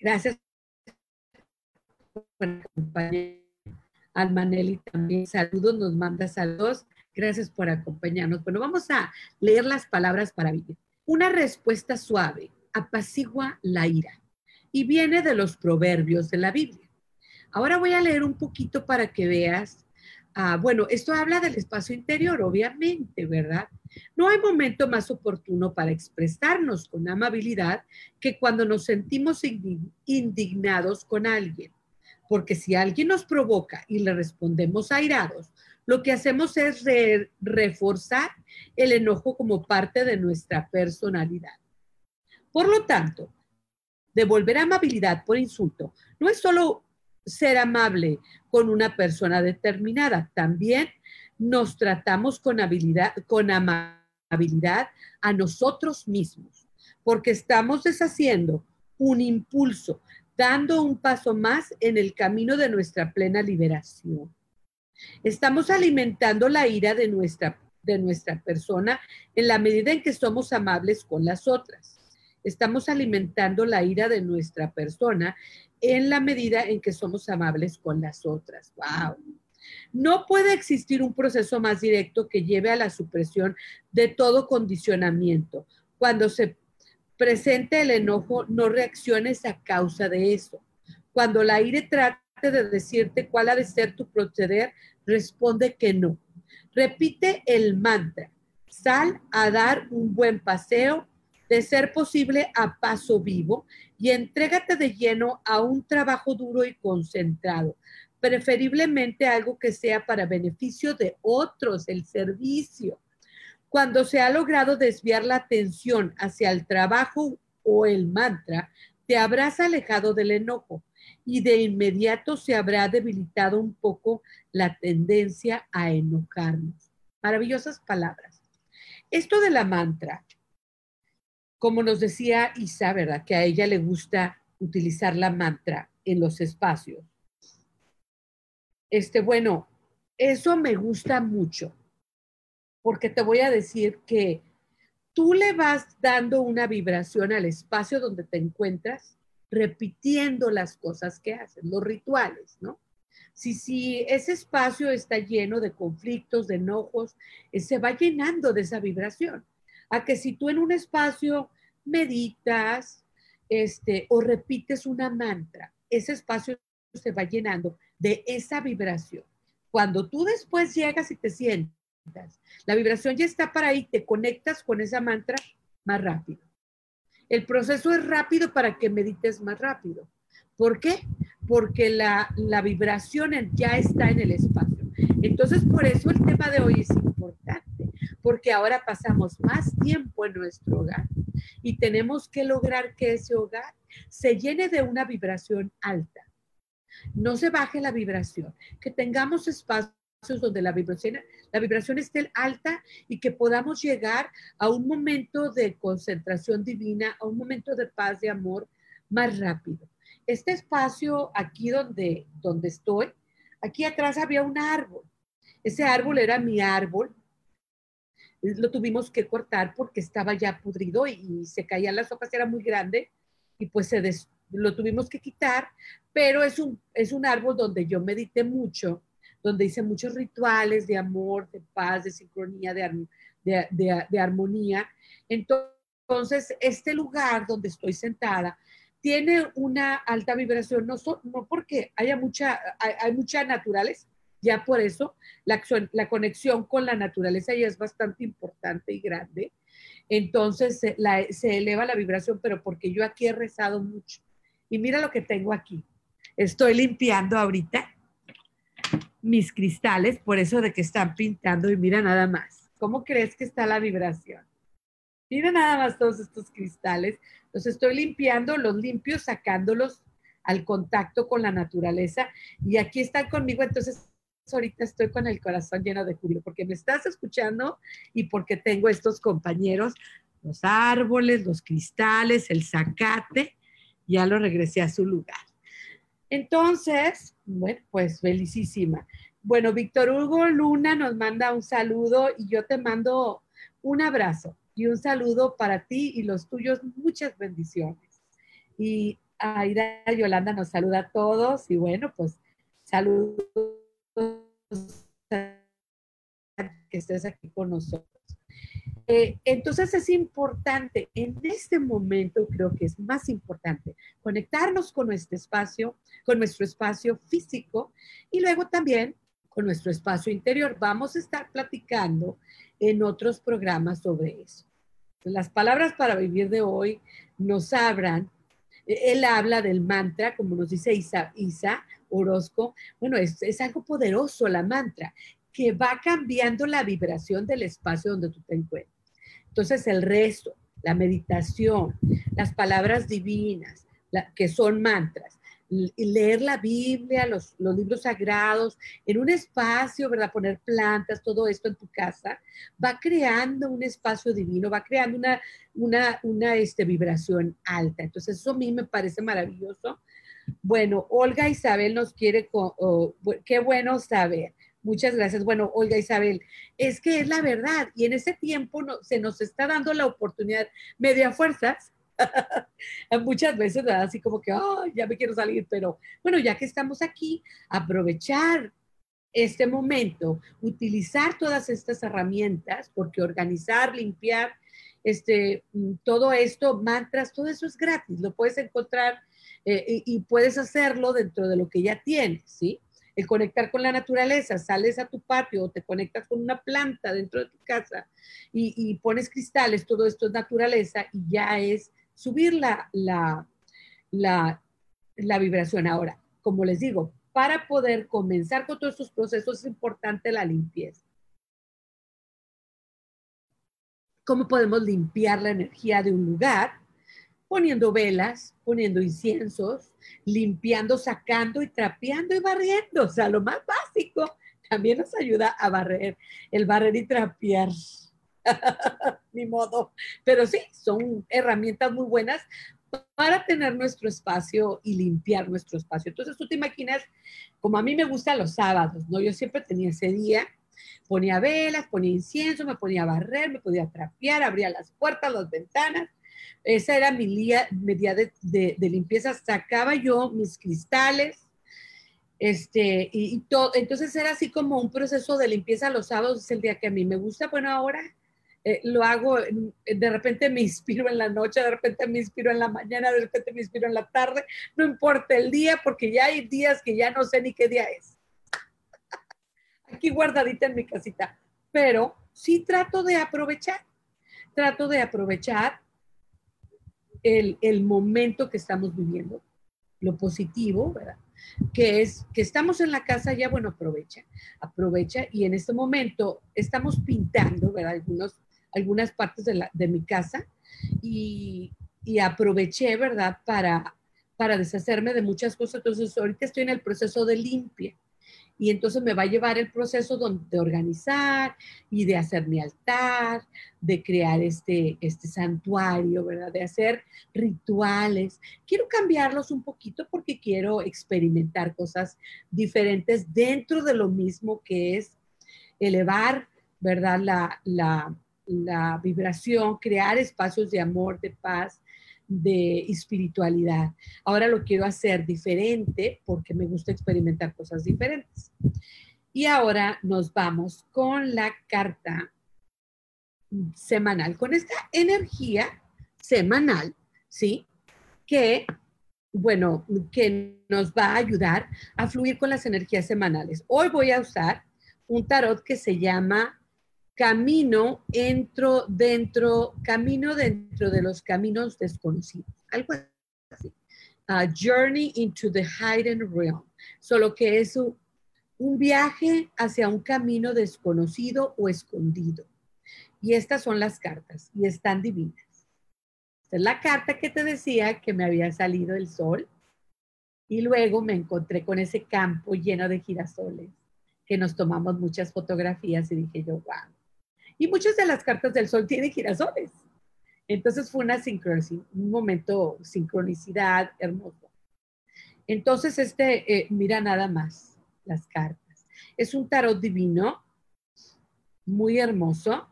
Gracias por acompañarnos. Almanelli también saludos, nos manda saludos. Gracias por acompañarnos. Bueno, vamos a leer las palabras para vivir. Una respuesta suave apacigua la ira y viene de los proverbios de la Biblia. Ahora voy a leer un poquito para que veas. Ah, bueno, esto habla del espacio interior, obviamente, ¿verdad? No hay momento más oportuno para expresarnos con amabilidad que cuando nos sentimos indignados con alguien porque si alguien nos provoca y le respondemos airados, lo que hacemos es reforzar el enojo como parte de nuestra personalidad. Por lo tanto, devolver amabilidad por insulto no es solo ser amable con una persona determinada, también nos tratamos con habilidad, con amabilidad a nosotros mismos, porque estamos deshaciendo un impulso dando un paso más en el camino de nuestra plena liberación. Estamos alimentando la ira de nuestra, de nuestra persona en la medida en que somos amables con las otras. Estamos alimentando la ira de nuestra persona en la medida en que somos amables con las otras. ¡Wow! No puede existir un proceso más directo que lleve a la supresión de todo condicionamiento. Cuando se presente el enojo, no reacciones a causa de eso. Cuando la aire trate de decirte cuál ha de ser tu proceder, responde que no. Repite el mantra. Sal a dar un buen paseo, de ser posible a paso vivo, y entrégate de lleno a un trabajo duro y concentrado preferiblemente algo que sea para beneficio de otros, el servicio. Cuando se ha logrado desviar la atención hacia el trabajo o el mantra, te habrás alejado del enojo y de inmediato se habrá debilitado un poco la tendencia a enojarnos. Maravillosas palabras. Esto de la mantra, como nos decía Isa, ¿verdad? Que a ella le gusta utilizar la mantra en los espacios este, bueno, eso me gusta mucho, porque te voy a decir que tú le vas dando una vibración al espacio donde te encuentras, repitiendo las cosas que haces, los rituales, ¿no? Si, si ese espacio está lleno de conflictos, de enojos, eh, se va llenando de esa vibración. A que si tú en un espacio meditas este, o repites una mantra, ese espacio se va llenando de esa vibración. Cuando tú después llegas y te sientas, la vibración ya está para ahí, te conectas con esa mantra más rápido. El proceso es rápido para que medites más rápido. ¿Por qué? Porque la, la vibración ya está en el espacio. Entonces, por eso el tema de hoy es importante, porque ahora pasamos más tiempo en nuestro hogar y tenemos que lograr que ese hogar se llene de una vibración alta no se baje la vibración, que tengamos espacios donde la vibración, la vibración esté alta y que podamos llegar a un momento de concentración divina, a un momento de paz, de amor más rápido. Este espacio aquí donde, donde estoy, aquí atrás había un árbol. Ese árbol era mi árbol. Lo tuvimos que cortar porque estaba ya pudrido y, se caían las hojas, era muy grande y pues se, lo tuvimos que quitar, pero es un, es un árbol donde yo medité mucho, donde hice muchos rituales de amor, de paz, de sincronía, de, de, armonía. Entonces, este lugar donde estoy sentada tiene una alta vibración, no, no porque haya mucha, hay, mucha naturaleza, ya por eso la, conexión con la naturaleza ya es bastante importante y grande. Entonces se eleva la vibración, pero porque yo aquí he rezado mucho. Y mira lo que tengo aquí. Estoy limpiando ahorita mis cristales, por eso de que están pintando y mira nada más. ¿Cómo crees que está la vibración? Mira nada más todos estos cristales. Los estoy limpiando, los limpio, sacándolos al contacto con la naturaleza. Y aquí están conmigo, entonces ahorita estoy con el corazón lleno de júbilo, porque me estás escuchando y porque tengo estos compañeros, los árboles, los cristales, el zacate, ya lo regresé a su lugar. Entonces, bueno, pues felicísima. Bueno, Víctor Hugo Luna nos manda un saludo y yo te mando un abrazo y un saludo para ti y los tuyos. Muchas bendiciones. Y Aida Yolanda nos saluda a todos y bueno, pues saludos que estés aquí con nosotros. Eh, entonces es importante, en este momento creo que es más importante conectarnos con nuestro espacio, con nuestro espacio físico y luego también con nuestro espacio interior. Vamos a estar platicando en otros programas sobre eso. Las palabras para vivir de hoy nos abran. Él habla del mantra, como nos dice Isa, Isa Orozco. Bueno, es, algo poderoso la mantra, que va cambiando la vibración del espacio donde tú te encuentras. Entonces el resto, la meditación, las palabras divinas, que son mantras, leer la Biblia, los, libros sagrados, en un espacio, ¿verdad? Poner plantas, todo esto en tu casa, va creando un espacio divino, va creando una, una, una este, vibración alta. Entonces, eso a mí me parece maravilloso. Bueno, Olga Isabel nos quiere, qué bueno saber. Muchas gracias. Bueno, Olga Isabel, es que es la verdad y en ese tiempo se nos está dando la oportunidad, media fuerzas, [LAUGHS] muchas veces, así como que, oh, ya me quiero salir, pero bueno, ya que estamos aquí, aprovechar este momento, utilizar todas estas herramientas, porque organizar, limpiar, este, mm, todo esto, mantras, todo eso es gratis, lo puedes encontrar eh, y, puedes hacerlo dentro de lo que ya tienes, ¿sí? El conectar con la naturaleza, sales a tu patio o te conectas con una planta dentro de tu casa y, pones cristales, todo esto es naturaleza y ya es subir la, la, la, la vibración. Ahora, como les digo, para poder comenzar con todos estos procesos es importante la limpieza. ¿Cómo podemos limpiar la energía de un lugar? Poniendo velas, poniendo inciensos, limpiando, sacando y trapeando y barriendo. O sea, lo más básico también nos ayuda a barrer, el barrer y trapear. [LAUGHS] Ni modo. Pero sí, son herramientas muy buenas para tener nuestro espacio y limpiar nuestro espacio. Entonces tú te imaginas, como a mí me gusta los sábados, ¿no? Yo siempre tenía ese día, ponía velas, ponía incienso, me ponía a barrer, me podía trapear, abría las puertas, las ventanas. Esa era mi día, mi día de, de, limpieza. Sacaba yo mis cristales, este, y, todo. Entonces era así como un proceso de limpieza los sábados, es el día que a mí me gusta. Bueno, ahora eh, lo hago, de repente me [LAUGHS] inspiro en la noche, de repente me inspiro en la mañana, de repente me inspiro en la tarde, no importa el día, porque ya hay días que ya no sé ni qué día es. Aquí guardadita en mi casita, pero sí trato de aprovechar, trato de aprovechar el, el momento que estamos viviendo, lo positivo, ¿verdad? que es que estamos en la casa ya, bueno, aprovecha, aprovecha y en este momento estamos pintando, ¿verdad? Algunos algunas partes de, mi casa y, aproveché, ¿verdad?, para, para deshacerme de muchas cosas. Entonces, ahorita estoy en el proceso de limpia y entonces me va a llevar el proceso de organizar y de hacer mi altar, de crear este, este santuario, ¿verdad? De hacer rituales. Quiero cambiarlos un poquito porque quiero experimentar cosas diferentes dentro de lo mismo que es elevar, ¿verdad? La, la, la vibración, crear espacios de amor, de paz, de espiritualidad. Ahora lo quiero hacer diferente porque me gusta experimentar cosas diferentes. Y ahora nos vamos con la carta semanal, con esta energía semanal, ¿sí? Que, bueno, que nos va a ayudar a fluir con las energías semanales. Hoy voy a usar un tarot que se llama camino entro dentro, camino dentro de los caminos desconocidos. Algo así. A journey into the hidden realm. Solo que es un, viaje hacia un camino desconocido o escondido. Y estas son las cartas y están divinas. Esta es la carta que te decía que me había salido el sol y luego me encontré con ese campo lleno de girasoles que nos tomamos muchas fotografías y dije yo, wow, y muchas de las cartas del sol tienen girasoles. Entonces fue una sincronicidad, un momento, sincronicidad hermoso. Entonces, este, eh, mira nada más las cartas. Es un tarot divino, muy hermoso.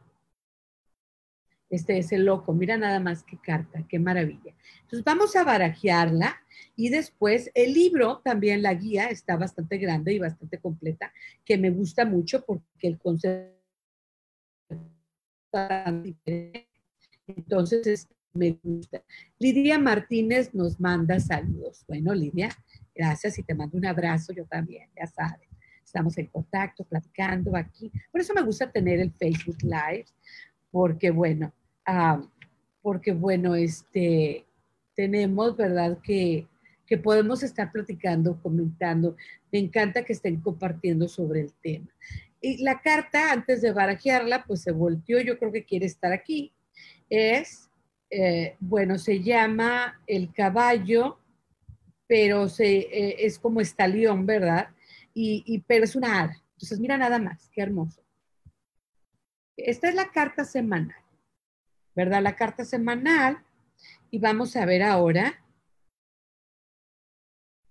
Este es el loco, mira nada más qué carta, qué maravilla. Entonces vamos a barajearla y después el libro, también la guía, está bastante grande y bastante completa, que me gusta mucho porque el concepto entonces, me gusta. Lidia Martínez nos manda saludos. Bueno, Lidia, gracias y te mando un abrazo, yo también, ya sabes. Estamos en contacto, platicando aquí. Por eso me gusta tener el Facebook Live, porque bueno, porque bueno, este, tenemos, ¿verdad? Que, que podemos estar platicando, comentando. Me encanta que estén compartiendo sobre el tema. Y la carta, antes de barajearla, pues se volteó, yo creo que quiere estar aquí. Es, eh, bueno, se llama el caballo, pero se, eh, es como estalión, ¿verdad? Y, pero es una hada. Entonces, mira nada más, qué hermoso. Esta es la carta semanal, ¿verdad? La carta semanal. Y vamos a ver ahora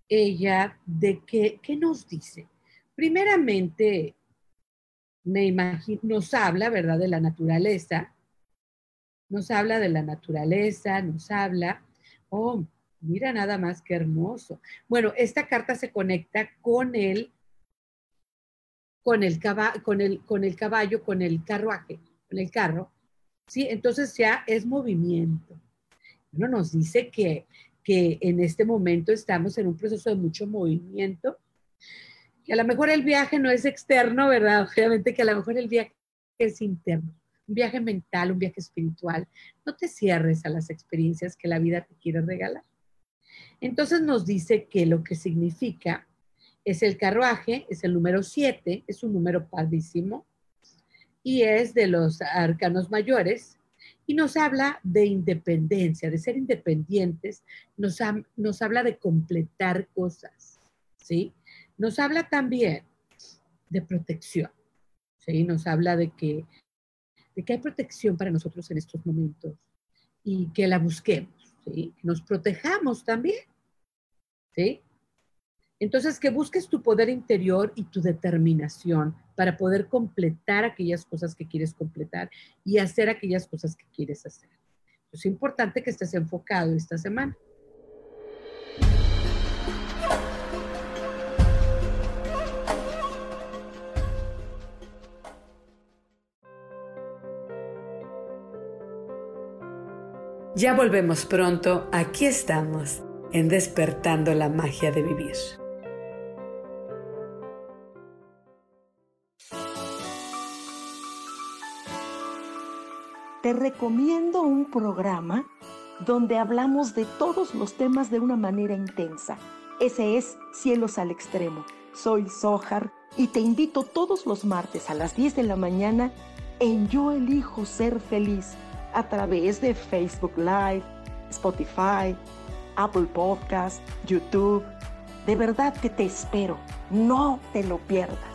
ella de qué, qué nos dice. Primeramente, me imagino, nos habla, ¿verdad?, de la naturaleza, nos habla de la naturaleza, nos habla, oh, mira nada más qué hermoso. Bueno, esta carta se conecta con el, con el, con el, con el caballo, con el carruaje, con el carro, ¿sí? Entonces ya es movimiento. Uno nos dice que, que en este momento estamos en un proceso de mucho movimiento, que a lo mejor el viaje no es externo, ¿verdad? Obviamente que a lo mejor el viaje es interno, un viaje mental, un viaje espiritual. No te cierres a las experiencias que la vida te quiere regalar. Entonces nos dice que lo que significa es el carruaje, es el número 7, es un número padrísimo y es de los arcanos mayores y nos habla de independencia, de ser independientes, nos, nos habla de completar cosas, ¿sí? Nos habla también de protección, ¿sí? Nos habla de que, de que hay protección para nosotros en estos momentos y que la busquemos, ¿sí? Nos protejamos también, ¿sí? Entonces, que busques tu poder interior y tu determinación para poder completar aquellas cosas que quieres completar y hacer aquellas cosas que quieres hacer. Es importante que estés enfocado esta semana. Ya volvemos pronto, aquí estamos, en despertando la magia de vivir. te recomiendo un programa donde hablamos de todos los temas de una manera intensa. Ese es Cielos al Extremo. Soy Sojar y te invito todos los martes a las 10 de la mañana en Yo Elijo Ser Feliz a través de Facebook Live, Spotify, Apple Podcast, YouTube. De verdad que te espero. No te lo pierdas.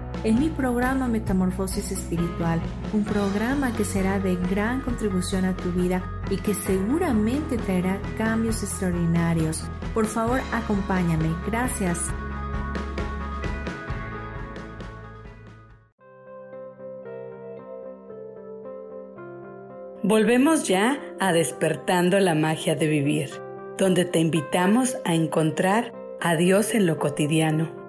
en mi programa Metamorfosis Espiritual, un programa que será de gran contribución a tu vida y que seguramente traerá cambios extraordinarios. Por favor, acompáñame. Gracias. Volvemos ya a despertando la magia de vivir, donde te invitamos a encontrar a Dios en lo cotidiano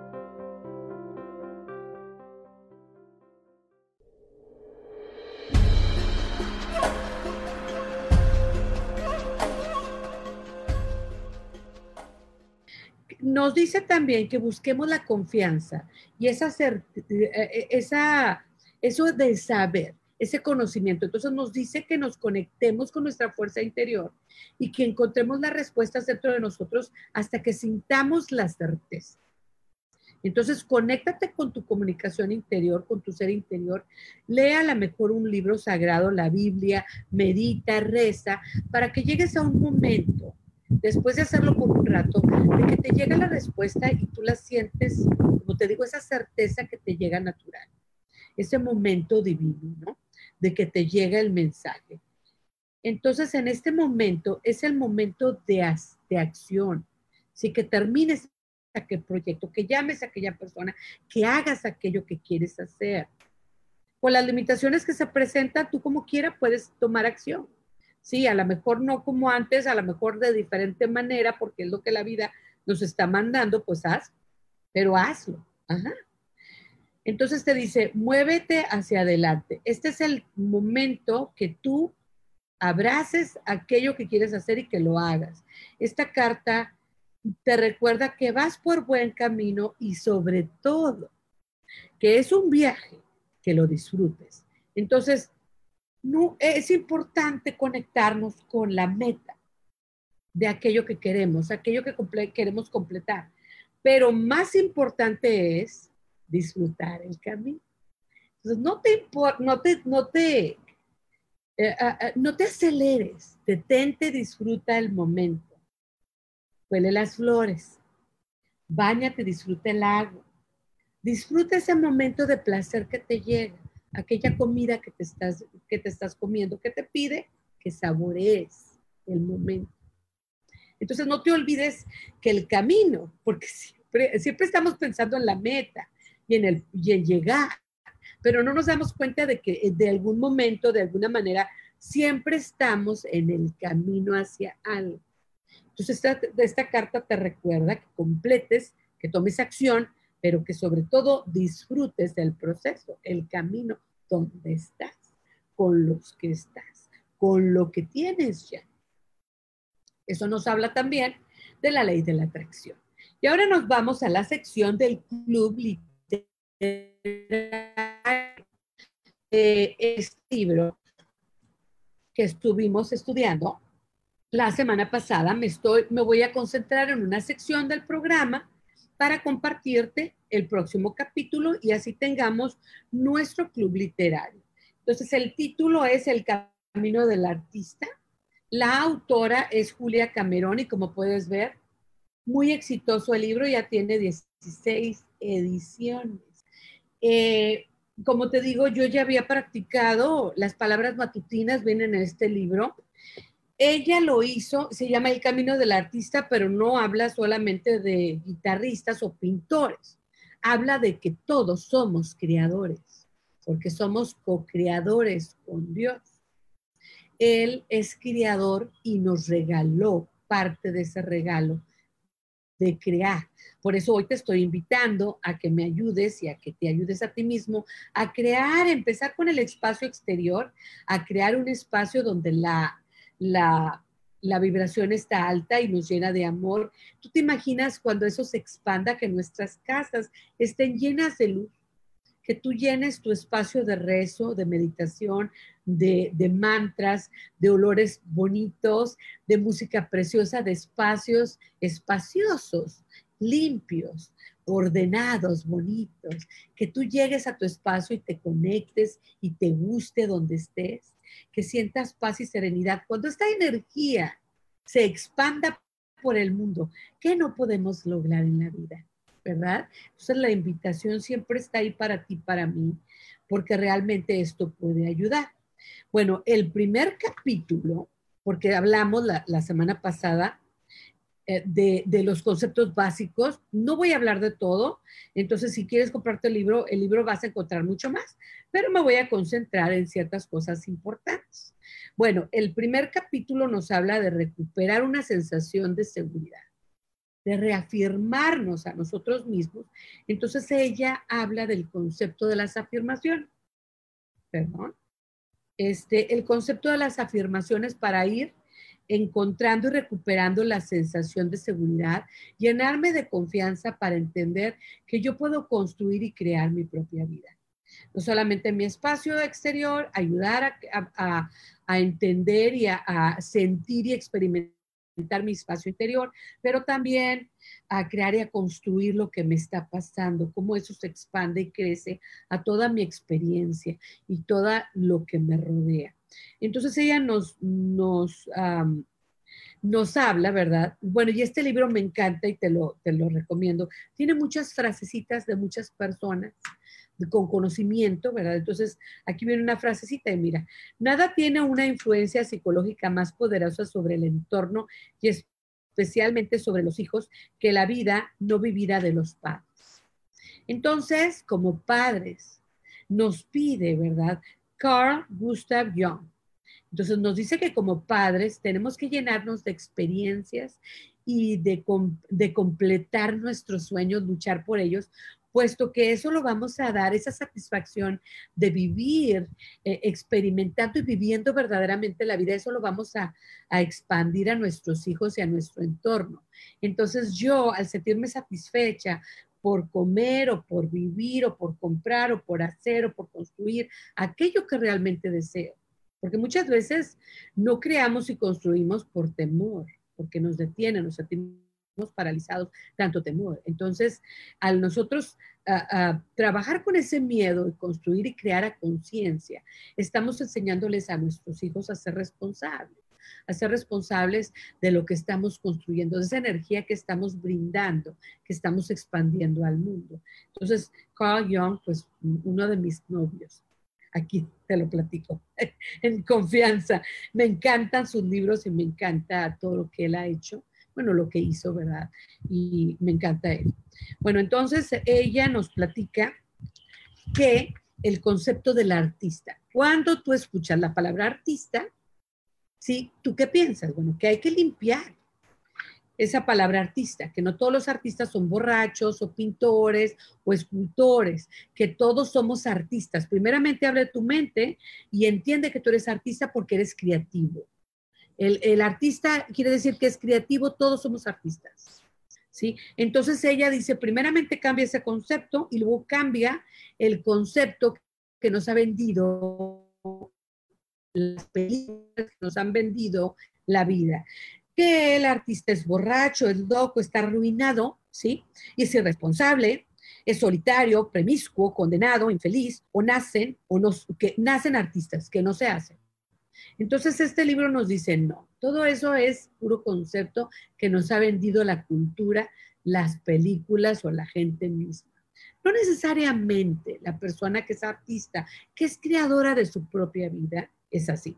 nos dice también que busquemos la confianza y esa, eh, eh, esa, eso de saber, ese conocimiento. Entonces nos dice que nos conectemos con nuestra fuerza interior y que encontremos las respuestas dentro de nosotros hasta que sintamos la certeza. Entonces, conéctate con tu comunicación interior, con tu ser interior. Lea a lo mejor un libro sagrado, la Biblia, medita, reza, para que llegues a un momento, después de hacerlo por un rato, de que te llega la respuesta y tú la sientes, como te digo, esa certeza que te llega natural. Ese momento divino, ¿no? De que te llega el mensaje. Entonces, en este momento es el momento de, de acción. Sí, que termines aquel proyecto, que llames a aquella persona, que hagas aquello que quieres hacer. Con las limitaciones que se presentan, tú como quiera puedes tomar acción. Sí, a lo mejor no como antes, a lo mejor de diferente manera, porque es lo que la vida nos está mandando, pues haz, pero hazlo. Entonces te dice, muévete hacia adelante. Este es el momento que tú abraces aquello que quieres hacer y que lo hagas. Esta carta te recuerda que vas por buen camino y sobre todo que es un viaje, que lo disfrutes. Entonces, no, es importante conectarnos con la meta de aquello que queremos, aquello que queremos completar. Pero más importante es disfrutar el camino. Entonces, no te, no te, no te eh, ah, ah, no te aceleres, detente, disfruta el momento. Huele las flores, báñate, disfruta el agua. Disfruta ese momento de placer que te llega, aquella comida que te estás, que te estás comiendo, que te pide que saborees el momento. Entonces no te olvides que el camino, porque siempre, estamos pensando en la meta y en, el, y en llegar, pero no nos damos cuenta de que de algún momento, de alguna manera, siempre estamos en el camino hacia algo. Entonces, esta, esta carta te recuerda que completes, que tomes acción, pero que sobre todo disfrutes del proceso, el camino donde estás, con los que estás, con lo que tienes ya. Eso nos habla también de la ley de la atracción. Y ahora nos vamos a la sección del club literario este libro que estuvimos estudiando la semana pasada, me, estoy, me voy a concentrar en una sección del programa para compartirte el próximo capítulo y así tengamos nuestro club literario. Entonces, el título es El Camino del Artista. La autora es Julia Camerón y como puedes ver, muy exitoso el libro, ya tiene 16 ediciones. Eh, como te digo, yo ya había practicado, las palabras matutinas vienen en este libro. Ella lo hizo, se llama El Camino del Artista, pero no habla solamente de guitarristas o pintores. Habla de que todos somos creadores, porque somos co-creadores con Dios. Él es creador y nos regaló parte de ese regalo de crear. Por eso hoy te estoy invitando a que me ayudes y a que te ayudes a ti mismo a crear, empezar con el espacio exterior, a crear un espacio donde la, la, la vibración está alta y nos llena de amor. ¿Tú te imaginas cuando eso se expanda, que nuestras casas estén llenas de luz? que tú llenes tu espacio de rezo, de meditación, de, mantras, de olores bonitos, de música preciosa, de espacios espaciosos, limpios, ordenados, bonitos, que tú llegues a tu espacio y te conectes y te guste donde estés, que sientas paz y serenidad. Cuando esta energía se expanda por el mundo, ¿qué no podemos lograr en la vida? ¿verdad? Entonces la invitación siempre está ahí para ti, para mí, porque realmente esto puede ayudar. Bueno, el primer capítulo, porque hablamos la, semana pasada de, de, los conceptos básicos, no voy a hablar de todo, entonces si quieres comprarte el libro, el libro vas a encontrar mucho más, pero me voy a concentrar en ciertas cosas importantes. Bueno, el primer capítulo nos habla de recuperar una sensación de seguridad de reafirmarnos a nosotros mismos, entonces ella habla del concepto de las afirmaciones. Perdón. Este, el concepto de las afirmaciones para ir encontrando y recuperando la sensación de seguridad, llenarme de confianza para entender que yo puedo construir y crear mi propia vida. No solamente en mi espacio exterior, ayudar a, entender y a sentir y experimentar mi espacio interior, pero también a crear y a construir lo que me está pasando, cómo eso se expande y crece a toda mi experiencia y todo lo que me rodea. Entonces ella nos, nos, nos habla, ¿verdad? Bueno, y este libro me encanta y te lo, te lo recomiendo. Tiene muchas frasecitas de muchas personas con conocimiento, ¿verdad? Entonces, aquí viene una frasecita y mira, nada tiene una influencia psicológica más poderosa sobre el entorno y especialmente sobre los hijos que la vida no vivida de los padres. Entonces, como padres, nos pide, ¿verdad? Carl Gustav Jung. Entonces nos dice que como padres tenemos que llenarnos de experiencias y de, de completar nuestros sueños, luchar por ellos, puesto que eso lo vamos a dar, esa satisfacción de vivir, eh, experimentando y viviendo verdaderamente la vida, eso lo vamos a, a, expandir a nuestros hijos y a nuestro entorno. Entonces yo, al sentirme satisfecha por comer o por vivir o por comprar o por hacer o por construir aquello que realmente deseo, porque muchas veces no creamos y construimos por temor, porque nos detienen, nos paralizados, tanto temor. Entonces, al nosotros trabajar con ese miedo y construir y crear a conciencia, estamos enseñándoles a nuestros hijos a ser responsables, a ser responsables de lo que estamos construyendo, de esa energía que estamos brindando, que estamos expandiendo al mundo. Entonces, Carl Jung, pues uno de mis novios, aquí te lo platico, [LAUGHS] en confianza. Me encantan sus libros y me encanta todo lo que él ha hecho bueno, lo que hizo, ¿verdad? Y me encanta él. Bueno, entonces ella nos platica que el concepto del artista. Cuando tú escuchas la palabra artista, ¿sí? ¿Tú qué piensas? Bueno, que hay que limpiar esa palabra artista, que no todos los artistas son borrachos o pintores o escultores, que todos somos artistas. Primeramente habla de tu mente y entiende que tú eres artista porque eres creativo. El, artista quiere decir que es creativo, todos somos artistas. ¿Sí? Entonces ella dice, primeramente cambia ese concepto y luego cambia el concepto que nos ha vendido las películas que nos han vendido la vida. Que el artista es borracho, es loco, está arruinado, ¿sí? Y es irresponsable, es solitario, premiscuo, condenado, infeliz, o nacen, o nos, que nacen artistas, que no se hacen. Entonces, este libro nos dice, no, todo eso es puro concepto que nos ha vendido la cultura, las películas o la gente misma. No necesariamente la persona que es artista, que es creadora de su propia vida, es así.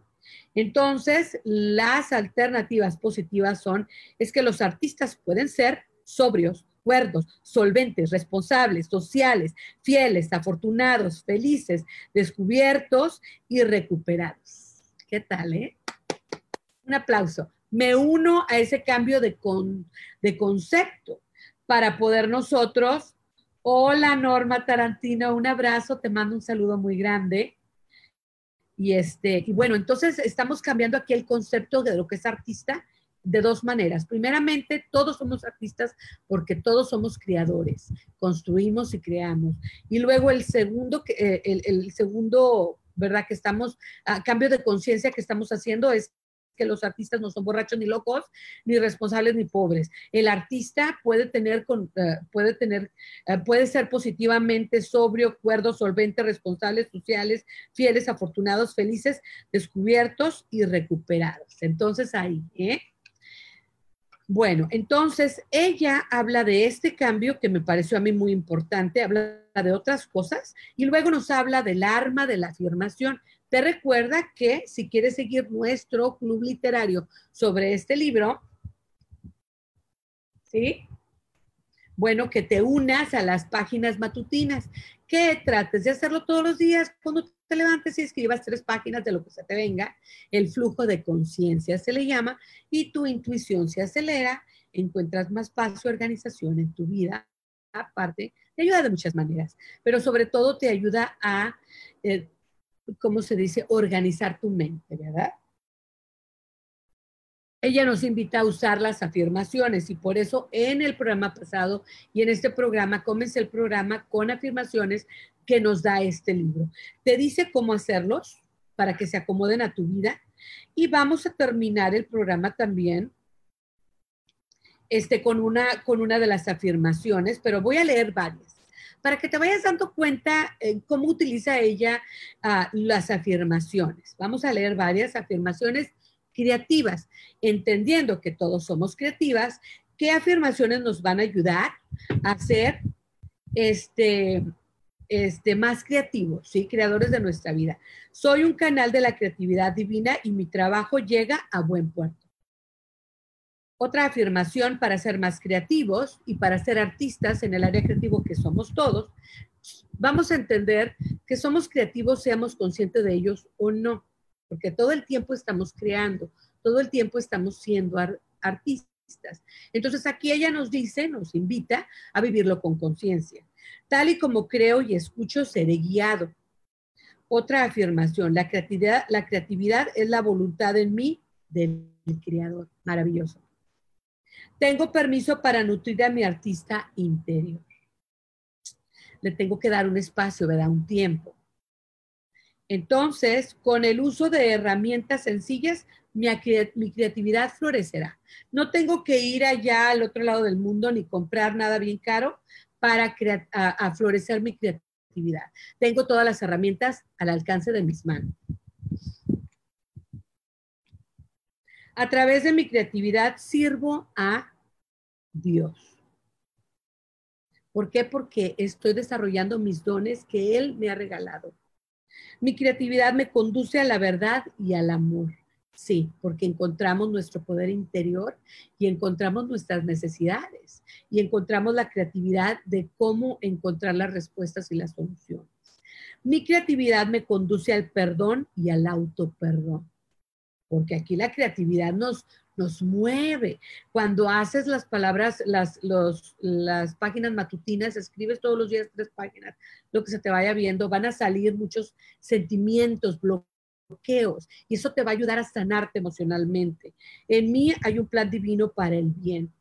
Entonces, las alternativas positivas son, es que los artistas pueden ser sobrios, cuerdos, solventes, responsables, sociales, fieles, afortunados, felices, descubiertos y recuperados. ¿Qué tal, eh? Un aplauso. Me uno a ese cambio de, de concepto para poder nosotros. Hola Norma Tarantino, un abrazo, te mando un saludo muy grande. Y este, y bueno, entonces estamos cambiando aquí el concepto de lo que es artista de dos maneras. Primeramente, todos somos artistas porque todos somos creadores, construimos y creamos. Y luego el segundo, eh, el, el segundo ¿verdad? Que estamos, a cambio de conciencia que estamos haciendo es que los artistas no son borrachos ni locos, ni responsables ni pobres. El artista puede tener, eh, puede tener, eh, puede ser positivamente sobrio, cuerdo, solvente, responsables, sociales, fieles, afortunados, felices, descubiertos y recuperados. Entonces ahí, ¿eh? Bueno, entonces ella habla de este cambio que me pareció a mí muy importante, habla de otras cosas y luego nos habla del arma de la afirmación. Te recuerda que si quieres seguir nuestro club literario sobre este libro, ¿sí? Bueno, que te unas a las páginas matutinas, que trates de hacerlo todos los días cuando te levantes y escribas tres páginas de lo que se te venga, el flujo de conciencia se le llama, y tu intuición se acelera, encuentras más paz y organización en tu vida. Aparte, te ayuda de muchas maneras, pero sobre todo te ayuda a, eh, ¿cómo se dice?, organizar tu mente, ¿verdad? Ella nos invita a usar las afirmaciones y por eso en el programa pasado y en este programa, comencé el programa con afirmaciones que nos da este libro. Te dice cómo hacerlos para que se acomoden a tu vida y vamos a terminar el programa también este, con, una, con una de las afirmaciones, pero voy a leer varias para que te vayas dando cuenta eh, cómo utiliza ella ah, las afirmaciones. Vamos a leer varias afirmaciones creativas, entendiendo que todos somos creativas, qué afirmaciones nos van a ayudar a ser este, este, más creativos, ¿sí? creadores de nuestra vida. Soy un canal de la creatividad divina y mi trabajo llega a buen puerto. Otra afirmación para ser más creativos y para ser artistas en el área creativo que somos todos, vamos a entender que somos creativos, seamos conscientes de ellos o no, porque todo el tiempo estamos creando, todo el tiempo estamos siendo artistas. Entonces aquí ella nos dice, nos invita a vivirlo con conciencia. Tal y como creo y escucho, seré guiado. Otra afirmación, la creatividad, la creatividad es la voluntad en mí del creador. Maravilloso. Tengo permiso para nutrir a mi artista interior. Le tengo que dar un espacio, ¿verdad? Un tiempo. Entonces, con el uso de herramientas sencillas, mi, creatividad florecerá. No tengo que ir allá al otro lado del mundo ni comprar nada bien caro para florecer mi creatividad. Tengo todas las herramientas al alcance de mis manos. A través de mi creatividad sirvo a Dios. ¿Por qué? Porque estoy desarrollando mis dones que Él me ha regalado. Mi creatividad me conduce a la verdad y al amor. Sí, porque encontramos nuestro poder interior y encontramos nuestras necesidades y encontramos la creatividad de cómo encontrar las respuestas y las soluciones. Mi creatividad me conduce al perdón y al autoperdón porque aquí la creatividad nos, nos mueve. Cuando haces las palabras, las, las páginas matutinas, escribes todos los días tres páginas, lo que se te vaya viendo, van a salir muchos sentimientos, bloqueos, y eso te va a ayudar a sanarte emocionalmente. En mí hay un plan divino para el bien.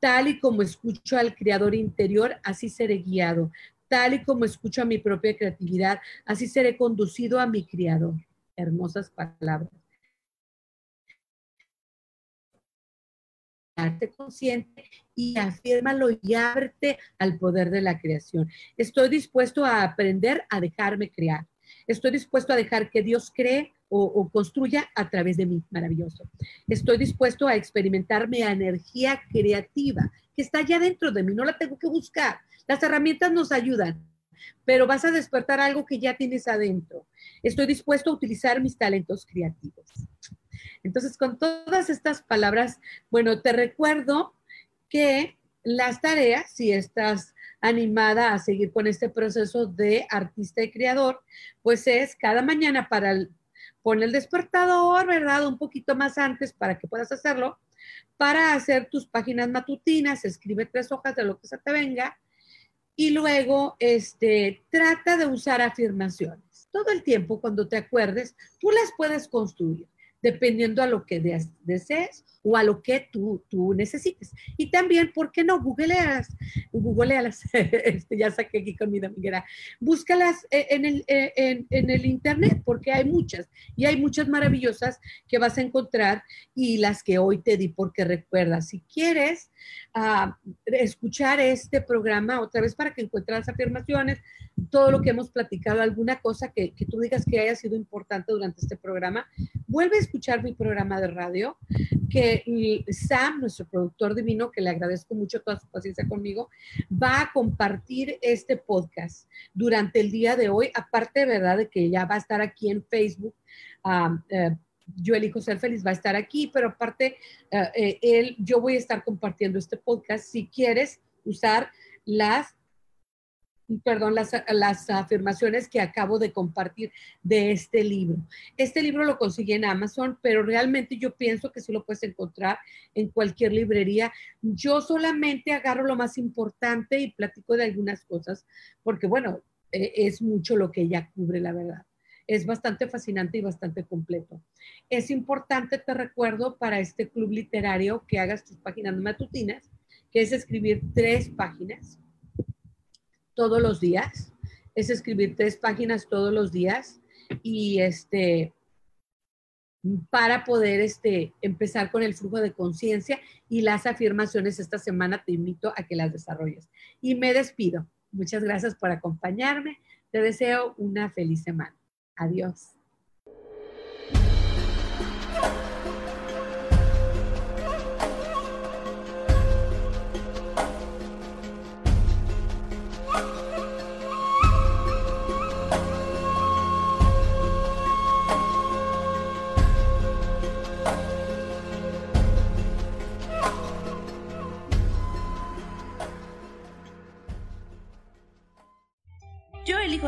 Tal y como escucho al creador interior, así seré guiado. Tal y como escucho a mi propia creatividad, así seré conducido a mi creador. Hermosas palabras. Consciente y afírmalo y ábrete al poder de la creación. Estoy dispuesto a aprender a dejarme crear. Estoy dispuesto a dejar que Dios cree o, construya a través de mí. Maravilloso. Estoy dispuesto a experimentar mi energía creativa que está ya dentro de mí. No la tengo que buscar. Las herramientas nos ayudan, pero vas a despertar algo que ya tienes adentro. Estoy dispuesto a utilizar mis talentos creativos. Entonces, con todas estas palabras, bueno, te recuerdo que las tareas, si estás animada a seguir con este proceso de artista y creador, pues es cada mañana para poner el despertador, ¿verdad? Un poquito más antes para que puedas hacerlo, para hacer tus páginas matutinas, escribe tres hojas de lo que se te venga y luego este, trata de usar afirmaciones. Todo el tiempo, cuando te acuerdes, tú las puedes construir dependiendo a lo que desees o a lo que tú, tú necesites. Y también, ¿por qué no? Googlealas, googlealas, [LAUGHS] este, ya saqué aquí con mi amiguera, búscalas eh, en el, eh, en, en el internet, porque hay muchas, y hay muchas maravillosas que vas a encontrar y las que hoy te di, porque recuerda, si quieres ah, escuchar este programa otra vez para que encuentres las afirmaciones, todo lo que hemos platicado, alguna cosa que, que tú digas que haya sido importante durante este programa, vuelve a escuchar mi programa de radio, que Sam, nuestro productor divino, que le agradezco mucho toda su paciencia conmigo, va a compartir este podcast durante el día de hoy, aparte, ¿verdad?, de que ya va a estar aquí en Facebook. Eh, yo elijo ser feliz, va a estar aquí, pero aparte, eh, eh, él, yo voy a estar compartiendo este podcast. Si quieres usar las perdón, las, las, afirmaciones que acabo de compartir de este libro. Este libro lo conseguí en Amazon, pero realmente yo pienso que sí lo puedes encontrar en cualquier librería. Yo solamente agarro lo más importante y platico de algunas cosas, porque bueno, e, es mucho lo que ella cubre, la verdad. Es bastante fascinante y bastante completo. Es importante, te recuerdo, para este club literario que hagas tus páginas matutinas, que es escribir tres páginas todos los días, es escribir tres páginas todos los días y este para poder este, empezar con el flujo de conciencia y las afirmaciones esta semana te invito a que las desarrolles. Y me despido. Muchas gracias por acompañarme. Te deseo una feliz semana. Adiós.